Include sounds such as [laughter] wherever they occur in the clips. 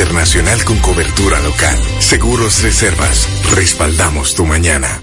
internacional con cobertura local. Seguros Reservas, respaldamos tu mañana.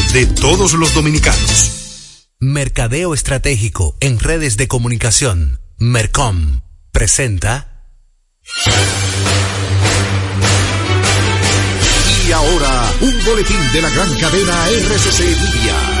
de todos los dominicanos. Mercadeo Estratégico en redes de comunicación. Mercom presenta. Y ahora, un boletín de la gran cadena RCC Media.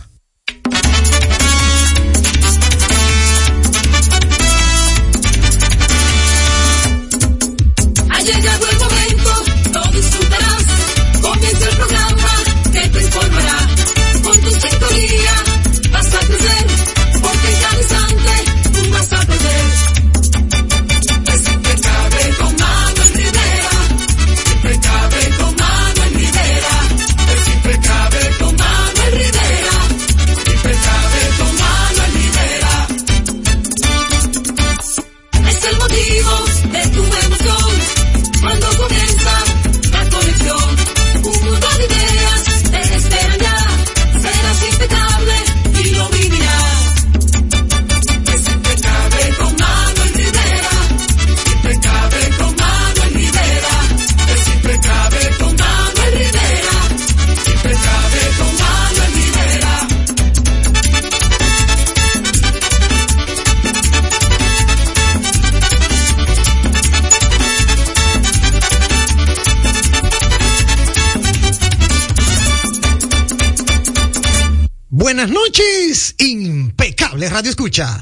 Escucha.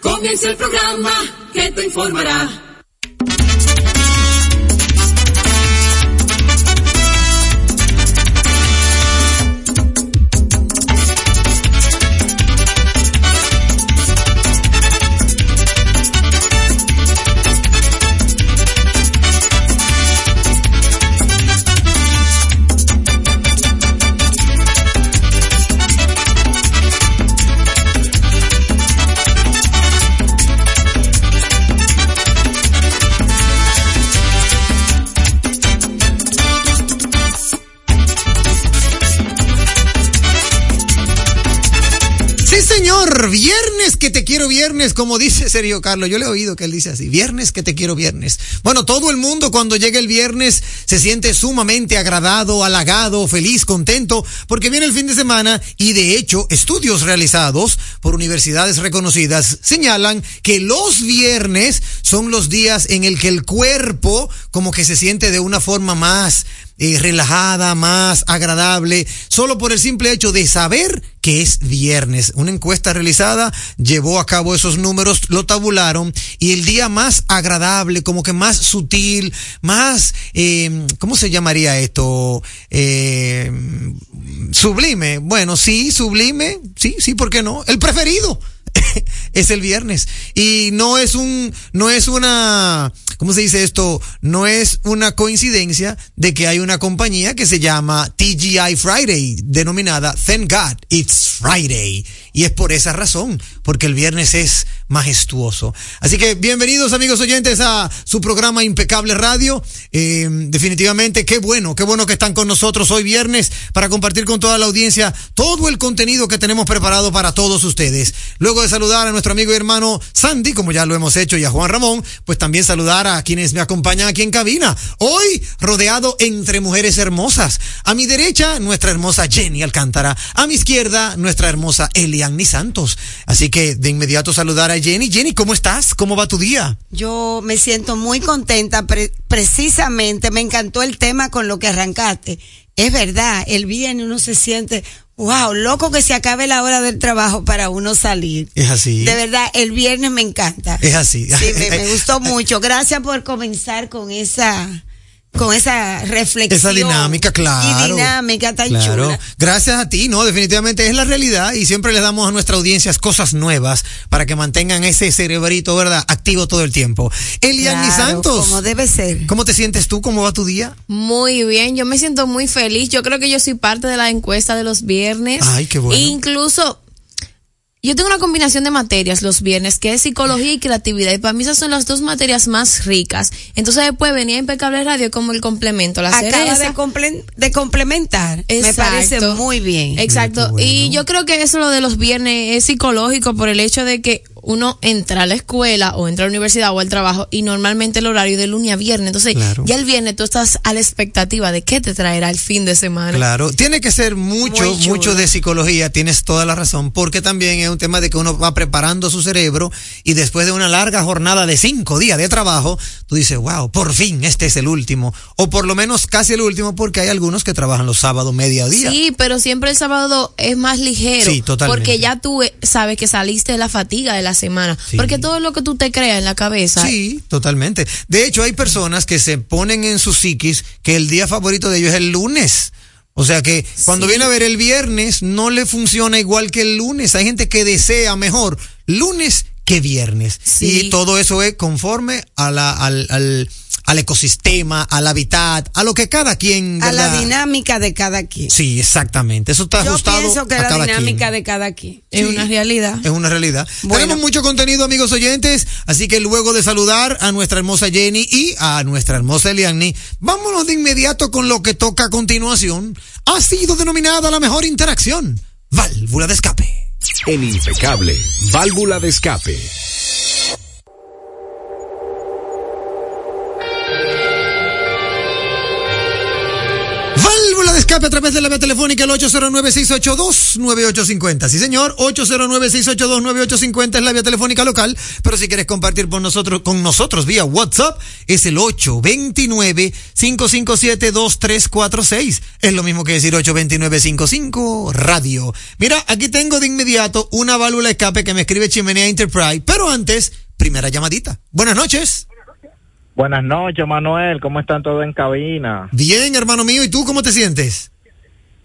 Comienza el programa que te informará. Que te quiero viernes, como dice Sergio Carlos. Yo le he oído que él dice así. Viernes que te quiero viernes. Bueno, todo el mundo cuando llega el viernes se siente sumamente agradado, halagado, feliz, contento, porque viene el fin de semana y de hecho estudios realizados por universidades reconocidas señalan que los viernes son los días en el que el cuerpo como que se siente de una forma más relajada, más agradable, solo por el simple hecho de saber que es viernes. Una encuesta realizada llevó a cabo esos números, lo tabularon y el día más agradable, como que más sutil, más, eh, ¿cómo se llamaría esto? Eh, sublime. Bueno, sí, sublime, sí, sí, ¿por qué no? El preferido [laughs] es el viernes. Y no es un, no es una, ¿cómo se dice esto? No es una coincidencia de que hay una compañía que se llama TGI Friday, denominada Thank God It's Friday. Y es por esa razón, porque el viernes es majestuoso. Así que bienvenidos amigos oyentes a su programa Impecable Radio. Eh, definitivamente, qué bueno, qué bueno que están con nosotros hoy viernes para compartir con toda la audiencia todo el contenido que tenemos preparado para todos ustedes. Luego de saludar a nuestro amigo y hermano Sandy, como ya lo hemos hecho, y a Juan Ramón, pues también saludar a quienes me acompañan aquí en cabina. Hoy rodeado entre mujeres hermosas. A mi derecha, nuestra hermosa Jenny Alcántara. A mi izquierda, nuestra hermosa Eliani Santos. Así que de inmediato saludar a Jenny. Jenny, ¿cómo estás? ¿Cómo va tu día? Yo me siento muy contenta, pre- precisamente me encantó el tema con lo que arrancaste. Es verdad, el viernes uno se siente, wow, loco que se acabe la hora del trabajo para uno salir. Es así. De verdad, el viernes me encanta. Es así. Sí, me, [laughs] me gustó mucho. Gracias por comenzar con esa, con esa reflexión. Esa dinámica, claro. Y dinámica tan Claro. chula. Gracias a ti, ¿no? Definitivamente es la realidad y siempre les damos a nuestra audiencia cosas nuevas para que mantengan ese cerebrito, ¿verdad? Activo todo el tiempo. Eliani Claro, Santos. Como debe ser. ¿Cómo te sientes tú? ¿Cómo va tu día? Muy bien, yo me siento muy feliz. Yo creo que yo soy parte de la encuesta de los viernes. Ay, qué bueno. Incluso, yo tengo una combinación de materias los viernes, que es psicología y creatividad. Y para mí esas son las dos materias más ricas. Entonces después venía Impecable Radio como el complemento, la Acaba de, comple- de complementar. Me parece muy bien. Exacto. Bueno. Y yo creo que eso lo de los viernes es psicológico por el hecho de que uno entra a la escuela o entra a la universidad o al trabajo y normalmente el horario de lunes a viernes. Entonces, Claro. ya el viernes tú estás a la expectativa de qué te traerá el fin de semana. Claro, tiene que ser mucho, mucho de psicología, tienes toda la razón, porque también es un tema de que uno va preparando su cerebro y después de una larga jornada de cinco días de trabajo, tú dices, wow, por fin este es el último, o por lo menos casi el último, porque hay algunos que trabajan los sábados mediodía. Sí, pero siempre el sábado es más ligero. Sí, totalmente. Porque ya tú eh, sabes que saliste de la fatiga de la semana. Sí. Porque todo lo que tú te creas en la cabeza. Sí, totalmente. De hecho, hay personas que se ponen en su psiquis que el día favorito de ellos es el lunes. O sea que cuando Sí. viene a ver el viernes no le funciona igual que el lunes. Hay gente que desea mejor lunes que viernes. Sí. Y todo eso es conforme a la, al, al, al ecosistema, al hábitat, a lo que cada quien... A la dinámica de cada quien. Sí, exactamente. Eso está Yo ajustado pienso que a la cada dinámica quien. de cada quien. Es Sí. una realidad. Es una realidad. Bueno. Tenemos mucho contenido, amigos oyentes, así que luego de saludar a nuestra hermosa Jenny y a nuestra hermosa Eliani, vámonos de inmediato con lo que toca a continuación. Ha sido denominada la mejor interacción, válvula de escape. En Impecable, válvula de escape. Escape a través de la vía telefónica el 809-682-9850. Sí, señor, 809-682-9850 es la vía telefónica local, pero si quieres compartir con nosotros, con nosotros vía WhatsApp, es el 829-557-2346. Es lo mismo que decir 829-55 radio. Mira, aquí tengo de inmediato una válvula escape que me escribe Chimenea Enterprise, pero antes, primera llamadita. Buenas noches. Buenas noches, Manuel. ¿Cómo están todos en cabina? Bien, hermano mío, ¿y tú cómo te sientes?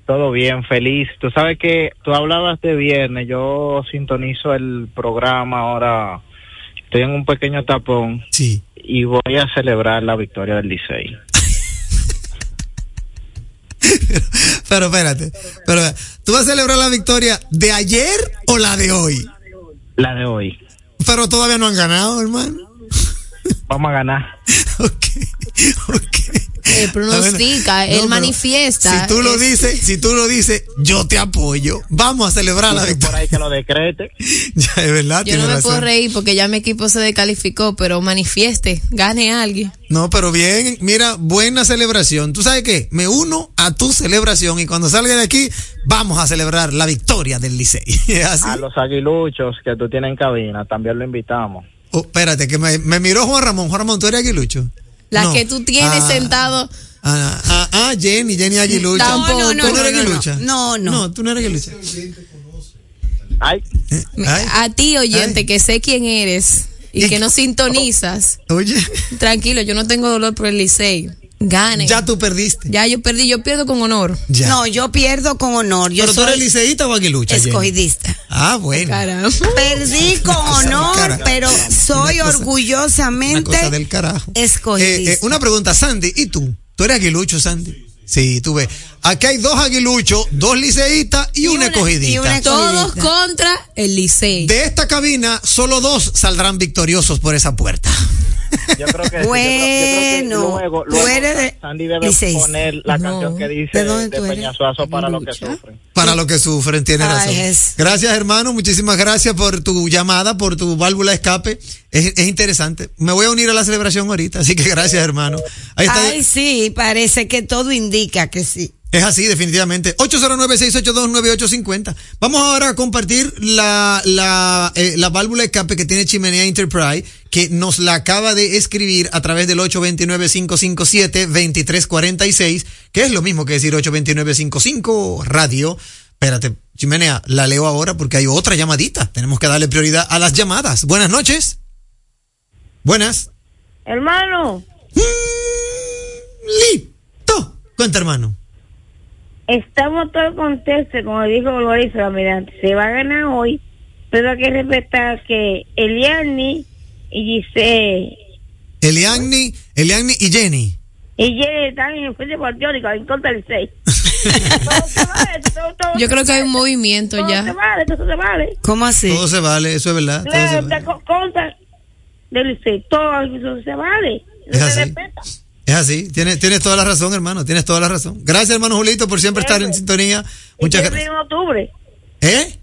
Todo bien, feliz. Tú sabes que tú hablabas de viernes. Yo sintonizo el programa ahora. Estoy en un pequeño tapón Sí. y voy a celebrar la victoria del Licey. [laughs] Pero espérate, pero tú vas a celebrar la victoria de ayer o la de hoy. La de hoy. Pero todavía no han ganado, hermano. Vamos a ganar. [laughs] Ok, ok. Él pronostica, No, él manifiesta. Si tú lo Es- dices, si tú lo dices, yo te apoyo. Vamos a celebrar la Dicen por victoria. ahí que lo decrete. [laughs] Ya, es verdad, Yo no me razón. puedo reír porque ya mi equipo se descalificó, pero manifieste, gane alguien. No, pero bien, mira, buena celebración. ¿Tú sabes qué? Me uno a tu celebración y cuando salga de aquí, vamos a celebrar la victoria del Licey. [laughs] A los aguiluchos que tú tienes en cabina, también lo invitamos. Oh, espérate, que me, me miró Juan Ramón. Juan Ramón, ¿tú eres aguilucho? La No. que tú tienes Ah, sentado. Ah, ah, ah, Jenny, Jenny Aguilucha. Tampoco. No, no, ¿Tú no, eres no, no. aguilucha? No, no. No, tú no eres aguilucha. Ay, Ay, A ti, oyente, Ay. que sé quién eres y, Y- que no sintonizas. Oye, Tranquilo, yo no tengo dolor por el Licey. Gane. ya tú perdiste. Ya yo perdí, yo pierdo con honor. Ya. No, yo pierdo con honor. Yo ¿Pero tú eres liceísta o aguilucha? Jenny? escogidista. Ah, bueno. Caramba. Perdí con honor, pero soy Una cosa- orgullosamente Una cosa del carajo. escogidista. Eh, eh, una pregunta, Sandy, ¿y tú? ¿Tú eres aguilucho, Sandy? Sí, tú ves. Aquí hay dos aguiluchos, dos liceístas y, una una- escogidita. y una- Todos Escogidista. contra el Licey. De esta cabina, solo dos saldrán victoriosos por esa puerta. Yo creo que, Bueno, yo creo que luego, tú luego eres de- Sandy debe poner la No. canción que dice ¿De de? Peñasuazo para los que sufren. Para lo que sufren, tienes Ay, razón. Gracias, hermano. Muchísimas gracias por tu llamada, por tu válvula de escape. Es, es interesante. Me voy a unir a la celebración ahorita, así que gracias, hermano. Ahí está. Ay, sí, parece que todo indica que sí. Es así, definitivamente. 809-682-9850. Vamos ahora a compartir la, la, eh, la válvula de escape que tiene Chimenea Enterprise, que nos la acaba de escribir a través del 829-557-2346, que es lo mismo que decir 829-55 radio. Espérate, Chimenea, la leo ahora porque hay otra llamadita. Tenemos que darle prioridad a las llamadas. Buenas noches. Buenas. Hermano, Mm, Listo. Cuenta, hermano. Estamos todos contentos, como dijo Lorenzo Almirante, se va a ganar hoy, pero hay que respetar que Eliani y Giselle Eliagni, Eliagni y Jenny. y Jenny están en el frente patriótico en contra del 6. todo se vale, todo, todo Yo creo que hay un movimiento todo se ya. vale, todo se vale. ¿Cómo así? Todo se vale, eso es verdad. todo se Claro, vale. está co- contra del 6, todo eso se vale. Es No así. se respeta. Es así, tienes, tienes toda la razón, hermano, tienes toda la razón. Gracias, hermano Julito, por siempre estar en sintonía. Muchas siempre gracias. en octubre, ¿Eh?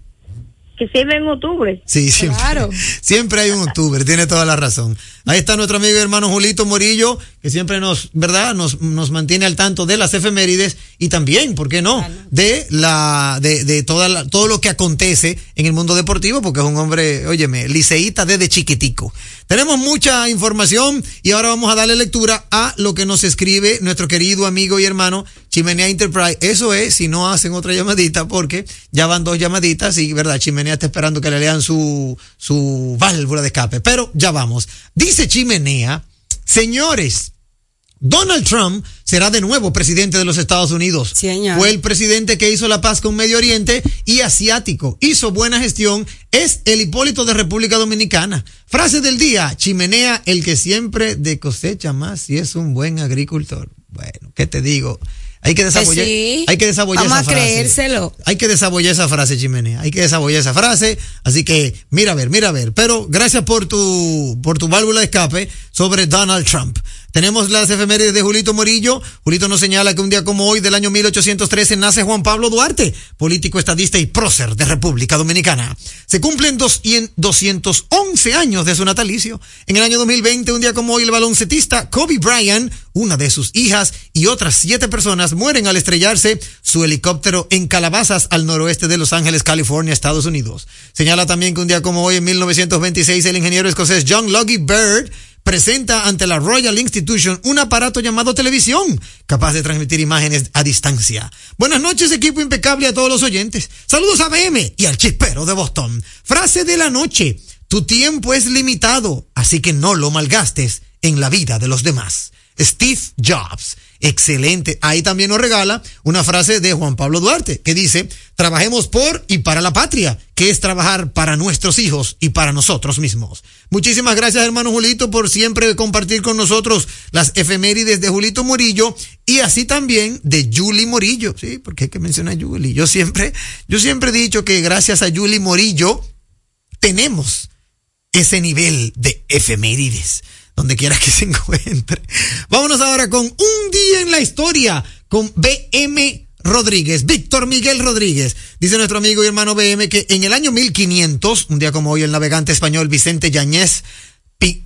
que siempre en octubre. Sí, siempre. Claro. [laughs] Siempre hay un octubre, tiene toda la razón. Ahí está nuestro amigo y hermano Julito Morillo, que siempre nos, ¿verdad? Nos, nos mantiene al tanto de las efemérides y también, ¿por qué no? De la, de, de toda la- todo lo que acontece en el mundo deportivo, porque es un hombre, óyeme, liceísta desde chiquitico. Tenemos mucha información y ahora vamos a darle lectura a lo que nos escribe nuestro querido amigo y hermano Chimenea Enterprise. Eso es si no hacen otra llamadita, porque ya van dos llamaditas y, ¿verdad? Chimenea está esperando que le lean su, su válvula de escape. Pero ya vamos. Dice Chimenea, señores, Donald Trump será de nuevo presidente de los Estados Unidos. Señor. Fue el presidente que hizo la paz con Medio Oriente y asiático. Hizo buena gestión. Es el Hipólito de República Dominicana. Frase del día. Chimenea, el que siempre de cosecha más y es un buen agricultor. Bueno, ¿qué te digo? Hay que desabollar, sí. hay que desabollar Vamos esa a frase. creérselo. Hay que desabollar esa frase, Chimenea. Hay que desabollar esa frase. Así que, mira a ver, mira a ver. Pero gracias por tu, por tu válvula de escape sobre Donald Trump. Tenemos las efemérides de Julito Morillo. Julito nos señala que un día como hoy, del año 1813, nace Juan Pablo Duarte, político, estadista y prócer de República Dominicana. Se cumplen dos y en 211 años de su natalicio. En el año 2020, un día como hoy, el baloncetista Kobe Bryant, una de sus hijas y otras siete personas mueren al estrellarse su helicóptero en Calabazas, al noroeste de Los Ángeles, California, Estados Unidos. Señala también que un día como hoy, en 1926, el ingeniero escocés John Logie Bird presenta ante la Royal Institution un aparato llamado televisión, capaz de transmitir imágenes a distancia. Buenas noches, equipo impecable a todos los oyentes. Saludos a BM y al chispero de Boston. Frase de la noche. Tu tiempo es limitado, así que no lo malgastes en la vida de los demás. Steve Jobs. Excelente. Ahí también nos regala una frase de Juan Pablo Duarte que dice, trabajemos por y para la patria, que es trabajar para nuestros hijos y para nosotros mismos. Muchísimas gracias hermano Julito por siempre compartir con nosotros las efemérides de Julito Morillo y así también de Julie Morillo. Sí, porque hay que mencionar a Julie. Yo siempre, yo siempre he dicho que gracias a Julie Morillo tenemos ese nivel de efemérides. donde quiera que [laughs] se encuentre. Vámonos ahora con un día en la historia con BM Rodríguez, Víctor Miguel Rodríguez. Dice nuestro amigo y hermano BM que en el año 1500, un día como hoy, el navegante español Vicente Yañez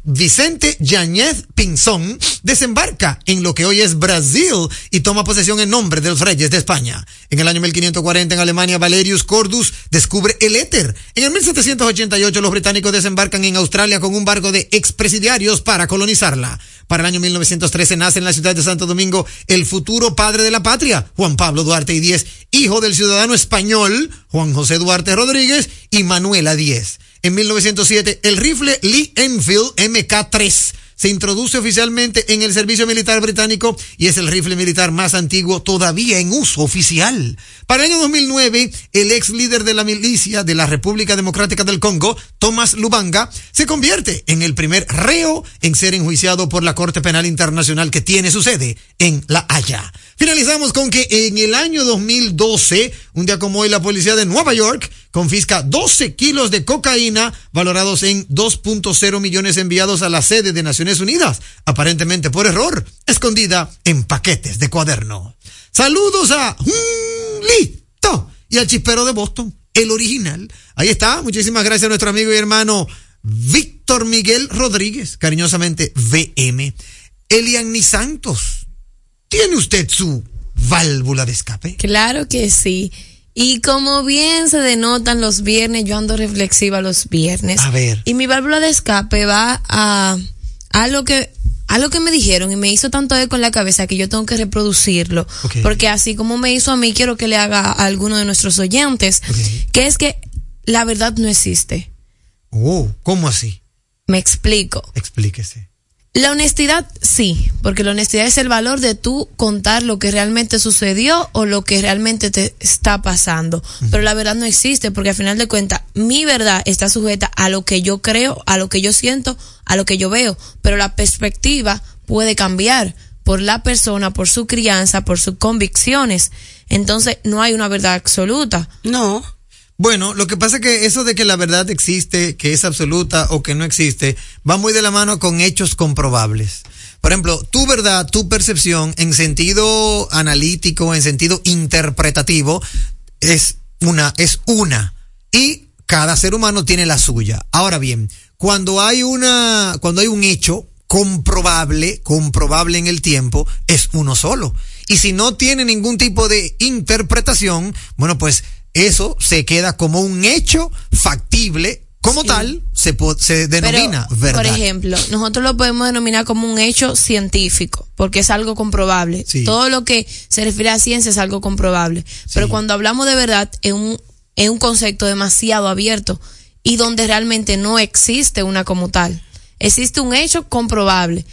Vicente Yañez Pinzón desembarca en lo que hoy es Brasil y toma posesión en nombre de los reyes de España. En el año 1540 en Alemania Valerius Cordus descubre el éter. En el 1788 los británicos desembarcan en Australia con un barco de expresidiarios para colonizarla. Para el año 1913 nace en la ciudad de Santo Domingo el futuro padre de la patria, Juan Pablo Duarte y Díez, hijo del ciudadano español Juan José Duarte Rodríguez y Manuela Díez. En 1907, el rifle Lee Enfield MK3 se introduce oficialmente en el servicio militar británico y es el rifle militar más antiguo todavía en uso oficial. Para el año 2009, el ex líder de la milicia de la República Democrática del Congo, Thomas Lubanga, se convierte en el primer reo en ser enjuiciado por la Corte Penal Internacional que tiene su sede en La Haya. Finalizamos con que en el año 2012, un día como hoy, la policía de Nueva York confisca 12 kilos de cocaína valorados en 2.0 millones enviados a la sede de Naciones Unidas, aparentemente por error, escondida en paquetes de cuaderno. Saludos a Listo y al chispero de Boston, el original. Ahí está, muchísimas gracias a nuestro amigo y hermano Víctor Miguel Rodríguez, cariñosamente VM. Eliani Santos, ¿tiene usted su válvula de escape? Claro que sí. Y como bien se denotan los viernes, yo ando reflexiva los viernes. A ver. Y mi válvula de escape va a, a lo que a lo que me dijeron y me hizo tanto eco en la cabeza que yo tengo que reproducirlo. Porque así como me hizo a mí, quiero que le haga a alguno de nuestros oyentes, que es que la verdad no existe. Oh, ¿cómo así? Me explico. Explíquese. La honestidad, sí, porque la honestidad es el valor de tú contar lo que realmente sucedió o lo que realmente te está pasando. Pero la verdad no existe, porque al final de cuentas, mi verdad está sujeta a lo que yo creo, a lo que yo siento, a lo que yo veo. Pero la perspectiva puede cambiar por la persona, por su crianza, por sus convicciones. Entonces, no hay una verdad absoluta. No. Bueno, lo que pasa es que eso de que la verdad existe, que es absoluta o que no existe, va muy de la mano con hechos comprobables. Por ejemplo, tu verdad, tu percepción en sentido analítico, en sentido interpretativo, es una, es una. Y cada ser humano tiene la suya. Ahora bien, cuando hay una, cuando hay un hecho comprobable, comprobable en el tiempo, es uno solo. Y si no tiene ningún tipo de interpretación, bueno, pues eso se queda como un hecho factible, como tal, se, se denomina Pero, verdad. Por ejemplo, nosotros lo podemos denominar como un hecho científico, porque es algo comprobable. Sí. Todo lo que se refiere a ciencia es algo comprobable. Pero cuando hablamos de verdad, es un, es un concepto demasiado abierto y donde realmente no existe una como tal. Existe un hecho comprobable.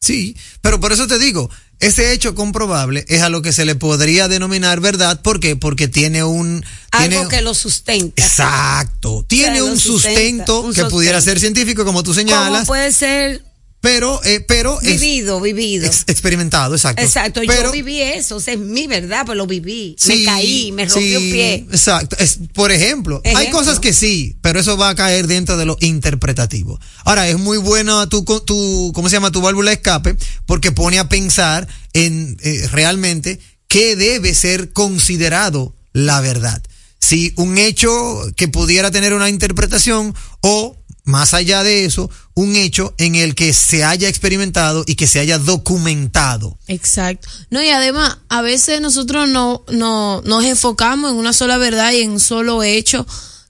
Sí, pero por eso te digo, ese hecho comprobable es a lo que se le podría denominar verdad. ¿Por qué? Porque tiene un... Algo tiene- que lo sustenta. Exacto. Tiene un sustenta, sustento un que pudiera ser científico, como tú Como señalas, puede ser pero, eh, pero vivido, vivido. ex- experimentado, exacto. Exacto, Pero- yo viví eso, o sea, es mi verdad, pues lo viví. Sí, me caí, me rompí un sí, pie. Exacto. Es, por ejemplo, hay cosas que sí, pero eso va a caer dentro de lo interpretativo. Ahora, es muy buena tu, tu ¿cómo se llama? Tu válvula de escape, porque pone a pensar en eh, realmente qué debe ser considerado la verdad. Si un hecho que pudiera tener una interpretación o más allá de eso, un hecho en el que se haya experimentado y que se haya documentado. Exacto. No, y además, a veces nosotros no, no nos enfocamos en una sola verdad y en un solo hecho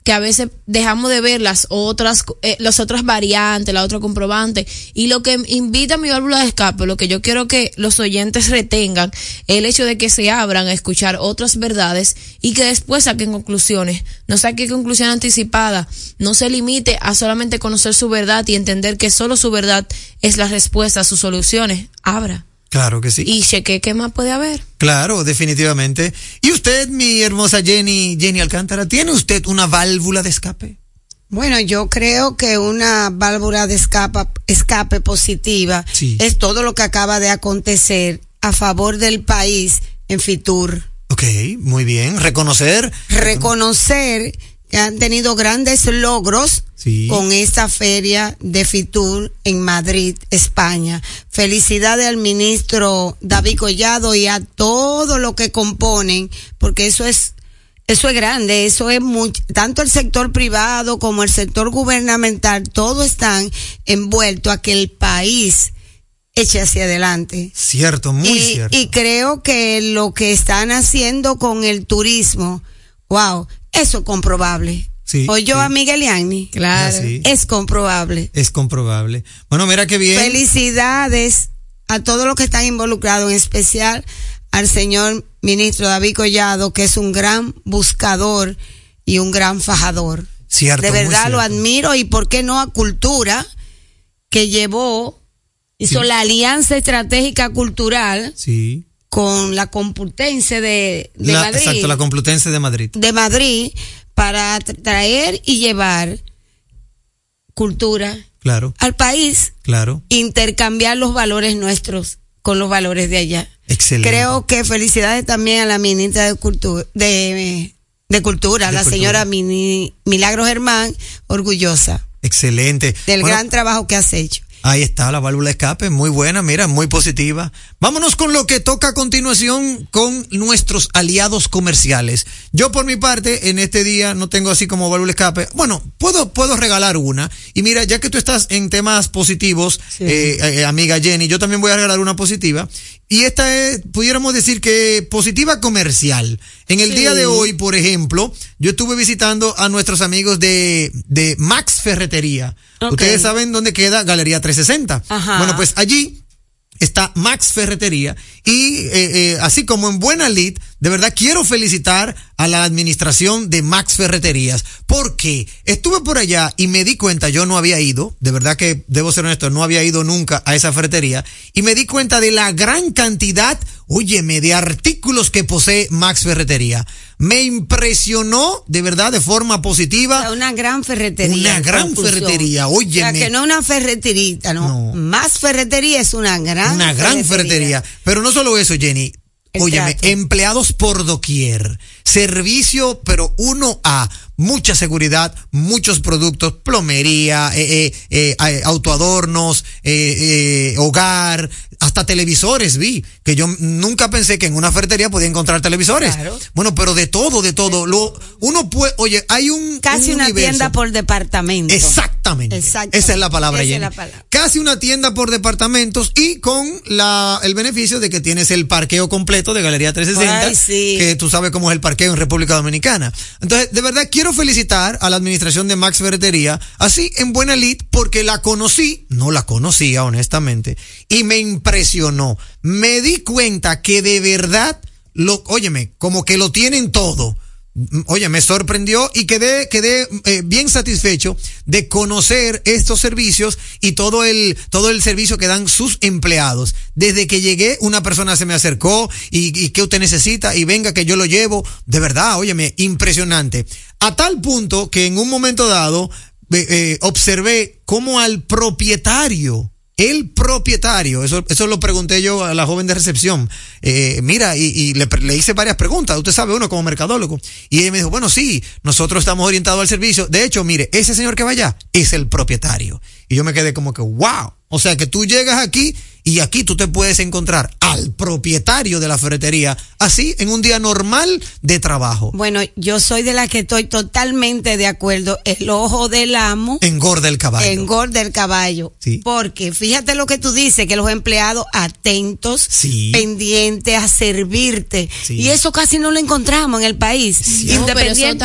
que a veces dejamos de ver las otras, eh, las otras variantes, la otra comprobante. Y lo que invita a mi válvula de escape, lo que yo quiero que los oyentes retengan, el hecho de que se abran a escuchar otras verdades y que después saquen conclusiones. No saquen conclusión anticipada. No se limite a solamente conocer su verdad y entender que solo su verdad es la respuesta a sus soluciones. Abra Claro que sí. y cheque qué más puede haber. Claro, definitivamente. ¿Y usted, mi hermosa Jenny, Jenny Alcántara, tiene usted una válvula de escape? Bueno, yo creo que una válvula de escape, escape positiva Sí. es todo lo que acaba de acontecer a favor del país en Fitur. Ok, muy bien. Reconocer. Reconocer que han tenido grandes logros Sí. con esta feria de Fitur en Madrid, España. Felicidades al ministro David Collado y a todo lo que componen, porque eso es eso es grande, eso es muy, tanto el sector privado como el sector gubernamental, todos están envueltos a que el país eche hacia adelante. Cierto, muy y, cierto. y creo que lo que están haciendo con el turismo, wow, eso es comprobable. Sí, o yo sí. a Miguel Yanni, Claro. Ah, sí. es comprobable. Es comprobable. Bueno, mira qué bien. Felicidades a todos los que están involucrados, en especial al señor ministro David Collado, que es un gran buscador y un gran fajador. Cierto, De verdad lo admiro y por qué no a Cultura, que llevó, hizo Sí. la alianza estratégica cultural Sí. Con la Complutense de, de La- Madrid exacto, la Complutense de Madrid. de Madrid para tra- traer y llevar cultura Claro, al país, claro. intercambiar los valores nuestros con los valores de allá. Excelente. Creo que felicidades también a la ministra de Cultura, de, de Cultura, De la Cultura. señora Mini- Milagro Germán, orgullosa Excelente. del Bueno, gran trabajo que has hecho. Ahí está la válvula de escape, muy buena, mira, muy positiva. Vámonos con lo que toca a continuación con nuestros aliados comerciales. Yo por mi parte, en este día no tengo así como válvula de escape. Bueno, puedo, puedo regalar una. Y mira, ya que tú estás en temas positivos, eh, eh, amiga Jenny, yo también voy a regalar una positiva. Y esta es, pudiéramos decir que positiva comercial. En el Sí. día de hoy, por ejemplo, yo estuve visitando a nuestros amigos de, de Max Ferretería. Ustedes saben dónde queda Galería 360. Ajá. Bueno, pues allí está Max Ferretería y eh, eh, así como en Buena Lid, de verdad quiero felicitar a la administración de Max Ferreterías porque estuve por allá y me di cuenta, yo no había ido, de verdad que debo ser honesto, no había ido nunca a esa ferretería y me di cuenta de la gran cantidad, óyeme, de artículos que posee Max Ferretería. Me impresionó de verdad de forma positiva. O sea, una gran ferretería. Una gran ferretería, O sea, óyeme. que no una ferreterita, no. Más ferretería es una gran Una gran ferretería. Pero no solo eso, Jenny. Óyeme, empleados por doquier. Servicio, pero uno a mucha seguridad, muchos productos, plomería, eh, eh, eh, autoadornos, hogar, hasta televisores vi, que yo nunca pensé que en una ferretería podía encontrar televisores. Claro. Bueno, pero de todo, de todo. Lo, uno puede, oye, hay un Casi un una universo. tienda por departamento. Exactamente. Exactamente. Esa es la palabra, Esa es Jenny. la palabra. Casi una tienda por departamentos y con la, el beneficio de que tienes el parqueo completo de Galería 360. Ay, sí. Que tú sabes cómo es el parqueo en República Dominicana. Entonces, de verdad, quiero felicitar a la administración de Max Ferretería, así en buena lid, porque la conocí, no la conocía, honestamente, y me impresionó. Me di cuenta que de verdad, lo, óyeme, como que lo tienen todo. Oye, me sorprendió y quedé, quedé eh, bien satisfecho de conocer estos servicios y todo el, todo el servicio que dan sus empleados. Desde que llegué, una persona se me acercó y, y qué usted necesita y venga que yo lo llevo. De verdad, óyeme, impresionante. A tal punto que en un momento dado eh, eh, observé cómo al propietario el propietario, eso, eso lo pregunté yo a la joven de recepción. Eh, mira, y, y le, le hice varias preguntas. Usted sabe, uno como mercadólogo. Y ella me dijo, bueno, sí, nosotros estamos orientados al servicio. De hecho, mire, ese señor que va allá es el propietario. Y yo me quedé como que, wow. O sea que tú llegas aquí y aquí tú te puedes encontrar al propietario de la ferretería, así en un día normal de trabajo. Bueno, yo soy de la que estoy totalmente de acuerdo. El ojo del amo Engorda el caballo. engorda el caballo. Sí. Porque fíjate lo que tú dices, que los empleados atentos, Sí. pendientes a servirte. Sí. Y eso casi no lo encontramos en el país. Independientemente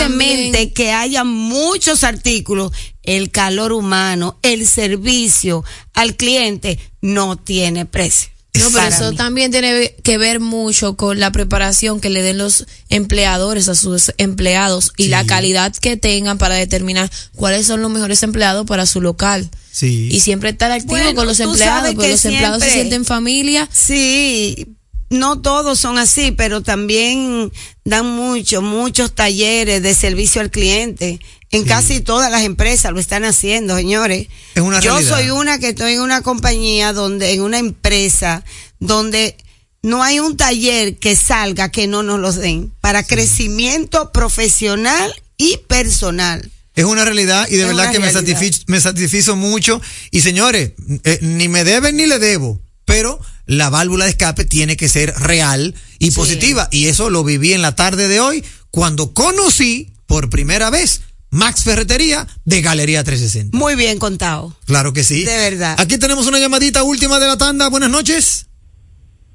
también- que haya muchos artículos, el calor humano, el servicio al cliente no tiene precio. No, pero eso mí. también tiene que ver mucho con la preparación que le den los empleadores a sus empleados y la calidad que tengan para determinar cuáles son los mejores empleados para su local. Sí. Y siempre estar activo Bueno, con los empleados, porque que los empleados se sienten familia. Sí, no todos son así, pero también dan mucho, muchos talleres de servicio al cliente. En casi todas las empresas lo están haciendo, señores. Es una Yo realidad. soy una que estoy en una compañía donde, en una empresa donde no hay un taller que salga que no nos los den para crecimiento profesional y personal. Es una realidad y de Es verdad que me satisfizo mucho. Y señores, eh, ni me deben ni le debo, pero la válvula de escape tiene que ser real y positiva. Y eso lo viví en la tarde de hoy cuando conocí por primera vez Max Ferretería de Galería 360. Muy bien contado. Claro que sí. De verdad. Aquí tenemos una llamadita última de la tanda. Buenas noches.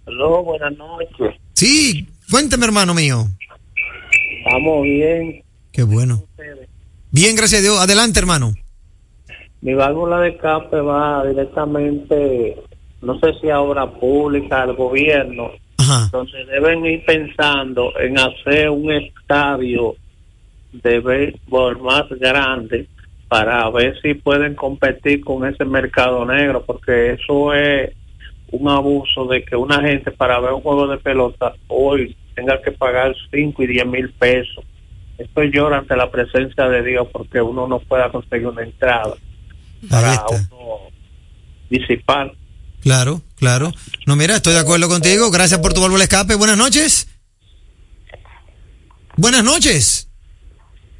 Aló, buenas noches. Sí, cuénteme, hermano mío. Estamos bien. Qué bueno. Bien, gracias a Dios. Adelante, hermano. Mi válvula de escape va directamente, no sé si a obra pública, al gobierno, donde deben ir pensando en hacer un estadio de béisbol más grande para ver si pueden competir con ese mercado negro, porque eso es un abuso de que una gente para ver un juego de pelota hoy tenga que pagar 5 y 10 mil pesos. Esto llora ante la presencia de Dios porque uno no pueda conseguir una entrada para uno disipar. Claro, claro. No, mira, estoy de acuerdo contigo. Gracias por tu válvula escape. Buenas noches. Buenas noches.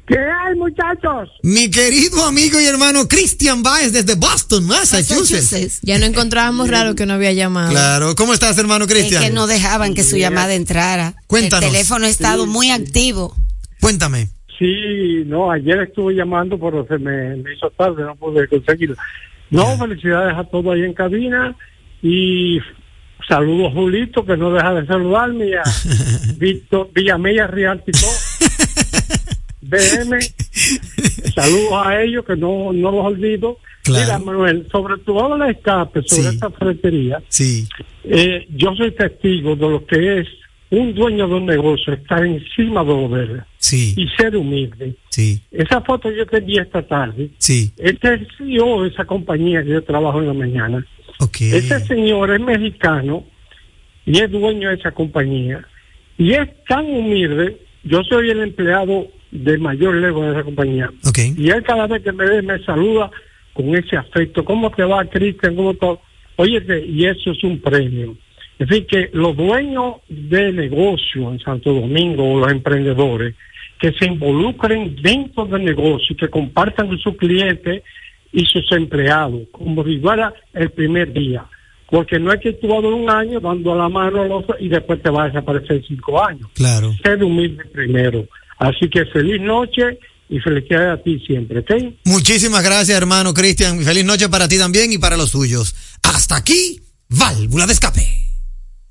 ¿Qué hay, muchachos? Mi querido amigo y hermano Christian Baez desde Boston, Massachusetts. Ya no encontrábamos raro que no había llamado. Claro. ¿Cómo estás, hermano Christian? Es que no dejaban que su llamada entrara. Cuéntanos. El teléfono ha estado Sí. muy activo. Cuéntame. Sí, no, ayer estuve llamando, pero se me, me hizo tarde, no pude conseguirlo. No, felicidades a todos ahí en cabina y saludos a Julito, que no deja de saludarme, y a [laughs] Víctor Villamella Rialti, [laughs] BM, saludos a ellos, que no, no los olvido. Mira, Manuel, sobre tu habla de escape, sobre esta ferretería, Sí. eh, yo soy testigo de lo que es un dueño de un negocio, estar encima de lo verde Sí. y ser humilde. Sí. Esa foto yo te vi esta tarde. Sí. Este es el CEO de esa compañía que yo trabajo en la mañana. Ok. Ese señor es mexicano y es dueño de esa compañía. Y es tan humilde. Yo soy el empleado de mayor lego de esa compañía. Y él cada vez que me ve me saluda con ese afecto. ¿Cómo te va, Cristian? ¿Cómo todo? Óyete, y eso es un premio. Es decir, que los dueños de negocio en Santo Domingo o los emprendedores que se involucren dentro del negocio que compartan con sus clientes y sus empleados, como si fuera el primer día. Porque no es que tú vas un año dando la mano al otro y después te va a desaparecer cinco años. Claro. Ser humilde primero. Así que feliz noche y felicidades a ti siempre. Muchísimas gracias, hermano Cristian. Feliz noche para ti también y para los tuyos. Hasta aquí, válvula de escape.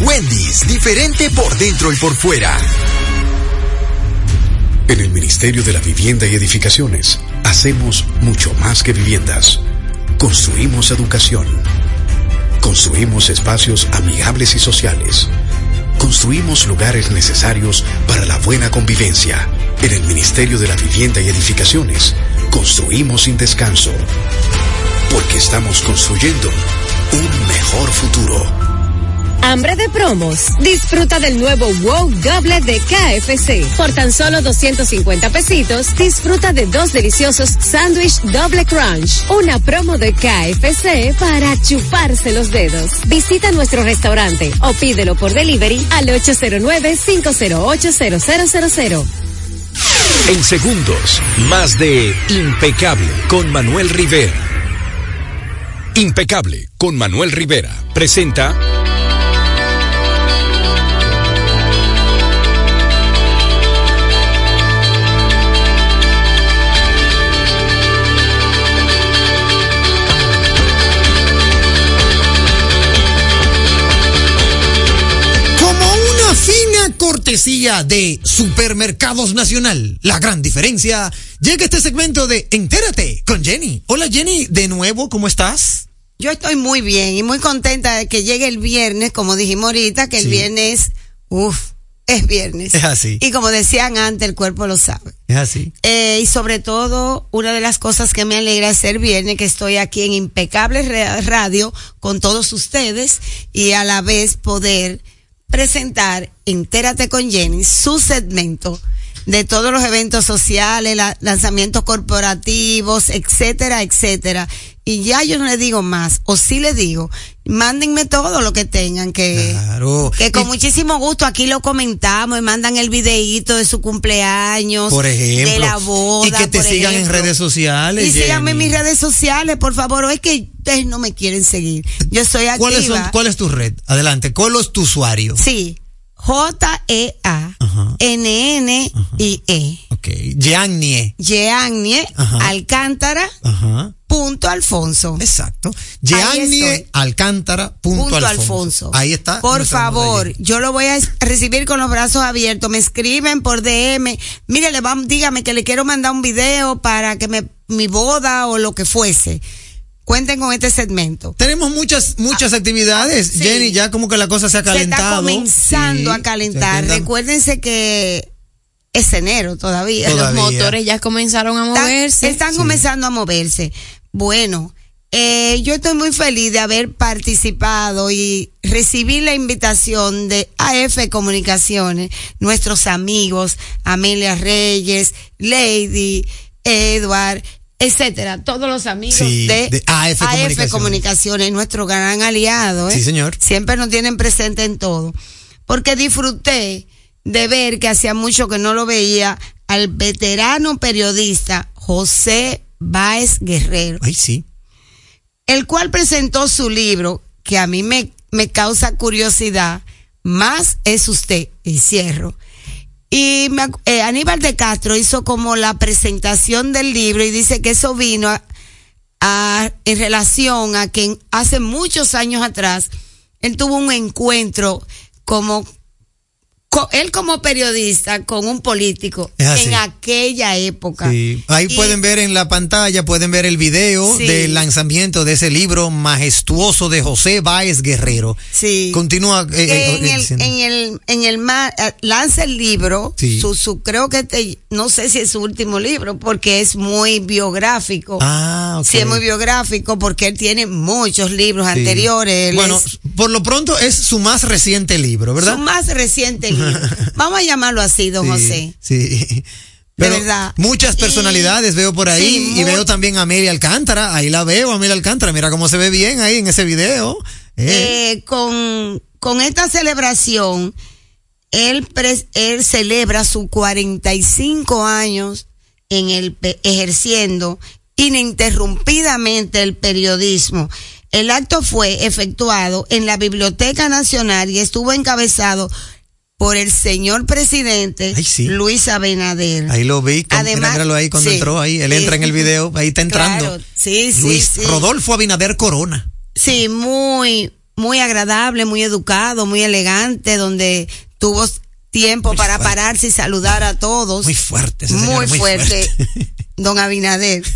Wendy's, diferente por dentro y por fuera. En el Ministerio de la Vivienda y Edificaciones hacemos mucho más que viviendas. Construimos educación. Construimos espacios amigables y sociales. Construimos lugares necesarios para la buena convivencia. En el Ministerio de la Vivienda y Edificaciones construimos sin descanso. Porque estamos construyendo un mejor futuro. Hambre de promos. Disfruta del nuevo Wow Doble de KFC. Por tan solo 250 pesitos, disfruta de dos deliciosos sándwich doble crunch. Una promo de KFC para chuparse los dedos. Visita nuestro restaurante o pídelo por delivery al 809-508-0000. En segundos, más de Impecable con Manuel Rivera. Impecable con Manuel Rivera presenta cortesía de Supermercados Nacional, la gran diferencia, llega este segmento de Entérate con Jenny. Hola Jenny, de nuevo, ¿cómo estás? Yo estoy muy bien y muy contenta de que llegue el viernes, como dijimos ahorita, que el viernes, uff, es viernes. Es así. Y como decían antes, el cuerpo lo sabe. Es así. Eh, y sobre todo, una de las cosas que me alegra es ser viernes, que estoy aquí en Impecable Radio con todos ustedes y a la vez poder presentar Entérate con Jenny, su segmento de todos los eventos sociales, la- lanzamientos corporativos, etcétera, etcétera. Y ya yo no le digo más, o sí le digo, mándenme todo lo que tengan, que, Claro. que con muchísimo gusto aquí lo comentamos, y mandan el videíto de su cumpleaños, Por ejemplo. de la boda. Y que te sigan en redes sociales. Y síganme en mis redes sociales, por favor. Es que ustedes no me quieren seguir. Yo soy activa. ¿Cuáles son, ¿Cuál es tu red? Adelante, ¿cuál es tu usuario? Sí. J-E-A-N-N-I-E. Ok. Giannie. Jeannie Ajá. Alcántara Ajá. Punto Alfonso. Exacto. Estoy. Alcántara punto, Punto Alfonso. Alfonso. Ahí está. Por favor, yo lo voy a recibir con los brazos abiertos. Me escriben por DM. Mire, le vamos, dígame que le quiero mandar un video para que me, mi boda o lo que fuese. Cuenten con este segmento. Tenemos muchas, muchas actividades, sí. Jenny, ya como que la cosa se ha Se está calentado. comenzando Sí, a calentar. Recuérdense que es enero todavía. Todavía. Los motores ya comenzaron a Están- moverse. Están, comenzando a moverse. Bueno, eh, yo estoy muy feliz de haber participado y recibir la invitación de AF Comunicaciones, nuestros amigos, Amelia Reyes, Lady, Edward, etcétera, todos los amigos Sí, de, de AF Comunicaciones. Comunicaciones, nuestro gran aliado. ¿eh? Sí, señor. Siempre nos tienen presente en todo. Porque disfruté de ver que hacía mucho que no lo veía al veterano periodista José Báez Guerrero, Ay, sí. el cual presentó su libro que a mí me, me causa curiosidad, más es usted, y cierro. Y me eh, Aníbal de Castro hizo como la presentación del libro y dice que eso vino a, a- en relación a que hace muchos años atrás él tuvo un encuentro como co- él como periodista con un político en aquella época. Sí. Ahí Y- pueden ver en la pantalla, pueden ver el video Sí. del lanzamiento de ese libro majestuoso de José Báez Guerrero. Sí. Continúa. eh, que eh, en, eh, el, en el en el eh, lanza el libro Sí. su, su creo que te, no sé si es su último libro porque es muy biográfico Ah, ok. sí es muy biográfico porque él tiene muchos libros anteriores Bueno, es- por lo pronto es su más reciente libro, ¿verdad? Su más reciente libro. [laughs] Vamos a llamarlo así, don Sí, José. Sí. Verdad. Muchas personalidades veo por ahí Sí, y veo también a Amelia Alcántara. Ahí la veo, Amelia Alcántara. Mira cómo se ve bien ahí en ese video. Eh, Eh, con, con esta celebración, él, pres- él celebra sus 45 años en el ejerciendo ininterrumpidamente el periodismo. El acto fue efectuado en la Biblioteca Nacional y estuvo encabezado por el señor presidente Luis Abinader. Ahí lo vi. con- Además- míralo ahí cuando sí. entró ahí. Él entra en el [laughs] video. Ahí está entrando. Claro, sí, sí, Luis sí. Rodolfo Abinader Corona. Sí, muy, muy agradable, muy educado, muy elegante, donde tuvo tiempo para pararse y saludar a todos. Muy fuerte, ese señor, Muy, muy fuerte, don Abinader. [laughs]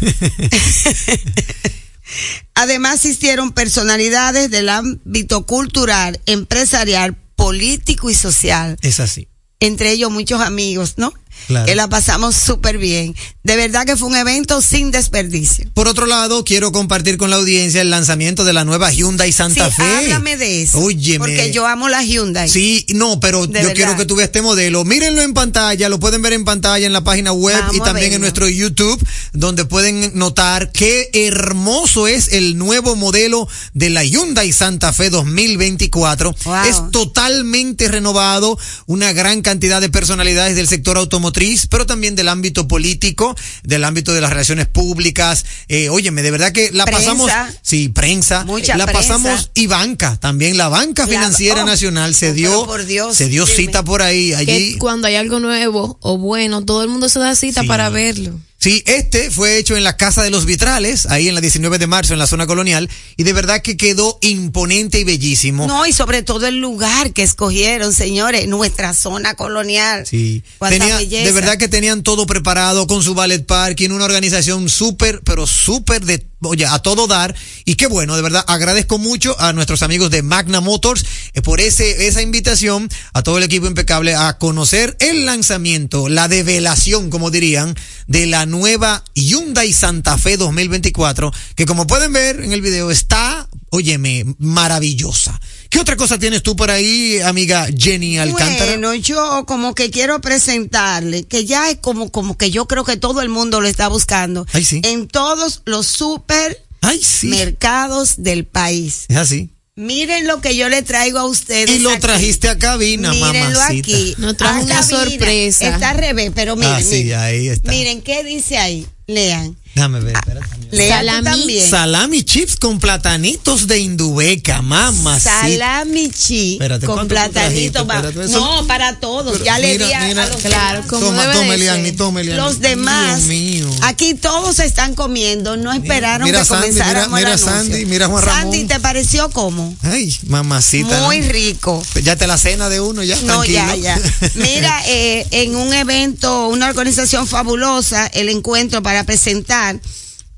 Además asistieron personalidades del ámbito cultural, empresarial, político y social. Es así. Entre ellos muchos amigos, ¿no? Claro. Que la pasamos súper bien. De verdad que fue un evento sin desperdicio. Por otro lado, quiero compartir con la audiencia el lanzamiento de la nueva Hyundai Santa sí, Fe. háblame de eso. Óyeme. Porque yo amo la Hyundai. Sí, no, pero De yo verdad. quiero que tú veas este modelo. Mírenlo en pantalla, lo pueden ver en pantalla en la página web Vamos y también en nuestro YouTube, donde pueden notar qué hermoso es el nuevo modelo de la Hyundai Santa Fe 2024. Wow. Es totalmente renovado, una gran cantidad de personalidades del sector automotriz, pero también del ámbito político, del ámbito de las relaciones públicas. Eh, óyeme, de verdad que la Prensa. pasamos, sí, prensa, Mucha la prensa. pasamos y banca, también la banca La- financiera oh, nacional se oh, dio, por Dios, se dio dime. cita por ahí, allí. Que cuando hay algo nuevo o bueno, todo el mundo se da cita Sí. para verlo. Sí, este fue hecho en la Casa de los Vitrales, ahí en la 19 de marzo, en la zona colonial, y de verdad que quedó imponente y bellísimo. No, y sobre todo el lugar que escogieron, señores, nuestra zona colonial. Sí. Tenía- de verdad que tenían todo preparado con su ballet parking, una organización súper, pero súper de, oye, a todo dar. Y qué bueno, de verdad, agradezco mucho a nuestros amigos de Magna Motors eh, por ese, esa invitación, a todo el equipo impecable a conocer el lanzamiento, la develación, como dirían, de la nueva Hyundai Santa Fe 2024, que como pueden ver en el video está, óyeme, maravillosa. ¿Qué otra cosa tienes tú por ahí, amiga Jenny Alcántara? Bueno, yo como que quiero presentarle, que ya es como, como que yo creo que todo el mundo lo está buscando. Ay, sí. En todos los super Ay, sí. mercados del país. Es así. Miren lo que yo le traigo a ustedes. Y lo aquí. trajiste a cabina, Mírenlo mamacita. aquí. Nos trajo una cabina. sorpresa. Está al revés, pero miren, Ah, sí, miren. ahí está. Miren, ¿qué dice ahí? Lean. Déjame ver, espérate. Lean tú Salami. también. Salami chips con platanitos de Indubeca, mamacita. Salami chi Espérate, con ¿cuánto tú platanito. trajiste? va- Espérate, eso- No, para todos. Pero ya le mira, di a, mira. a los Claro, demás. Toma, toma, Eliani. Los demás, Dios mío. aquí todos se están comiendo, no esperaron mira que Sandy, comenzáramos mira- mira. Sandy, mira Juan Ramón. Sandy, ¿te pareció cómo? Ay, mamacita. Muy ¿no? rico. Ya te la cena de uno, ya. No, tranquilo. ya, ya. Mira, [laughs] eh, en un evento, una organización fabulosa, el encuentro para presentar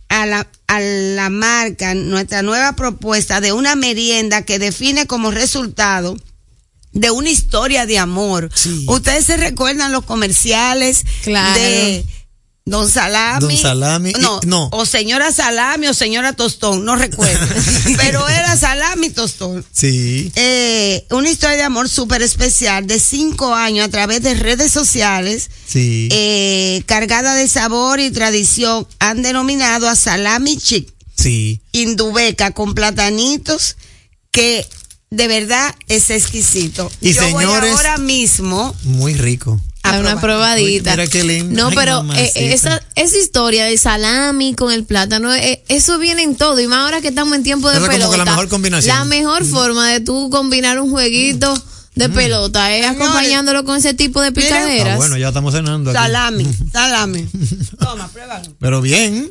a la, a la marca nuestra nueva propuesta de una merienda que define como resultado de una historia de amor. Ustedes se recuerdan los comerciales Claro. de Don Salami. Don Salami No, no. o señora Salami o señora Tostón, no recuerdo. [laughs] Pero era Salami Tostón. Sí. Eh, una historia de amor súper especial de cinco años a través de redes sociales, Sí. eh, cargada de sabor y tradición, han denominado a Salami Chic sí. Indubeca con platanitos que de verdad es exquisito. Y Yo voy señores- ahora mismo Muy rico. A una probadita. Mira qué lindo. No, Ay, pero eh, esa, esa historia de salami con el plátano, eh, eso viene en todo. Y más ahora que estamos en tiempo de pelota. que la mejor combinación. La mejor forma de tú combinar un jueguito de pelota es acompañándolo con ese tipo de picaderas. Ah, bueno, ya estamos cenando aquí. Salami, salami. [laughs] Toma, pruébalo. Pero bien.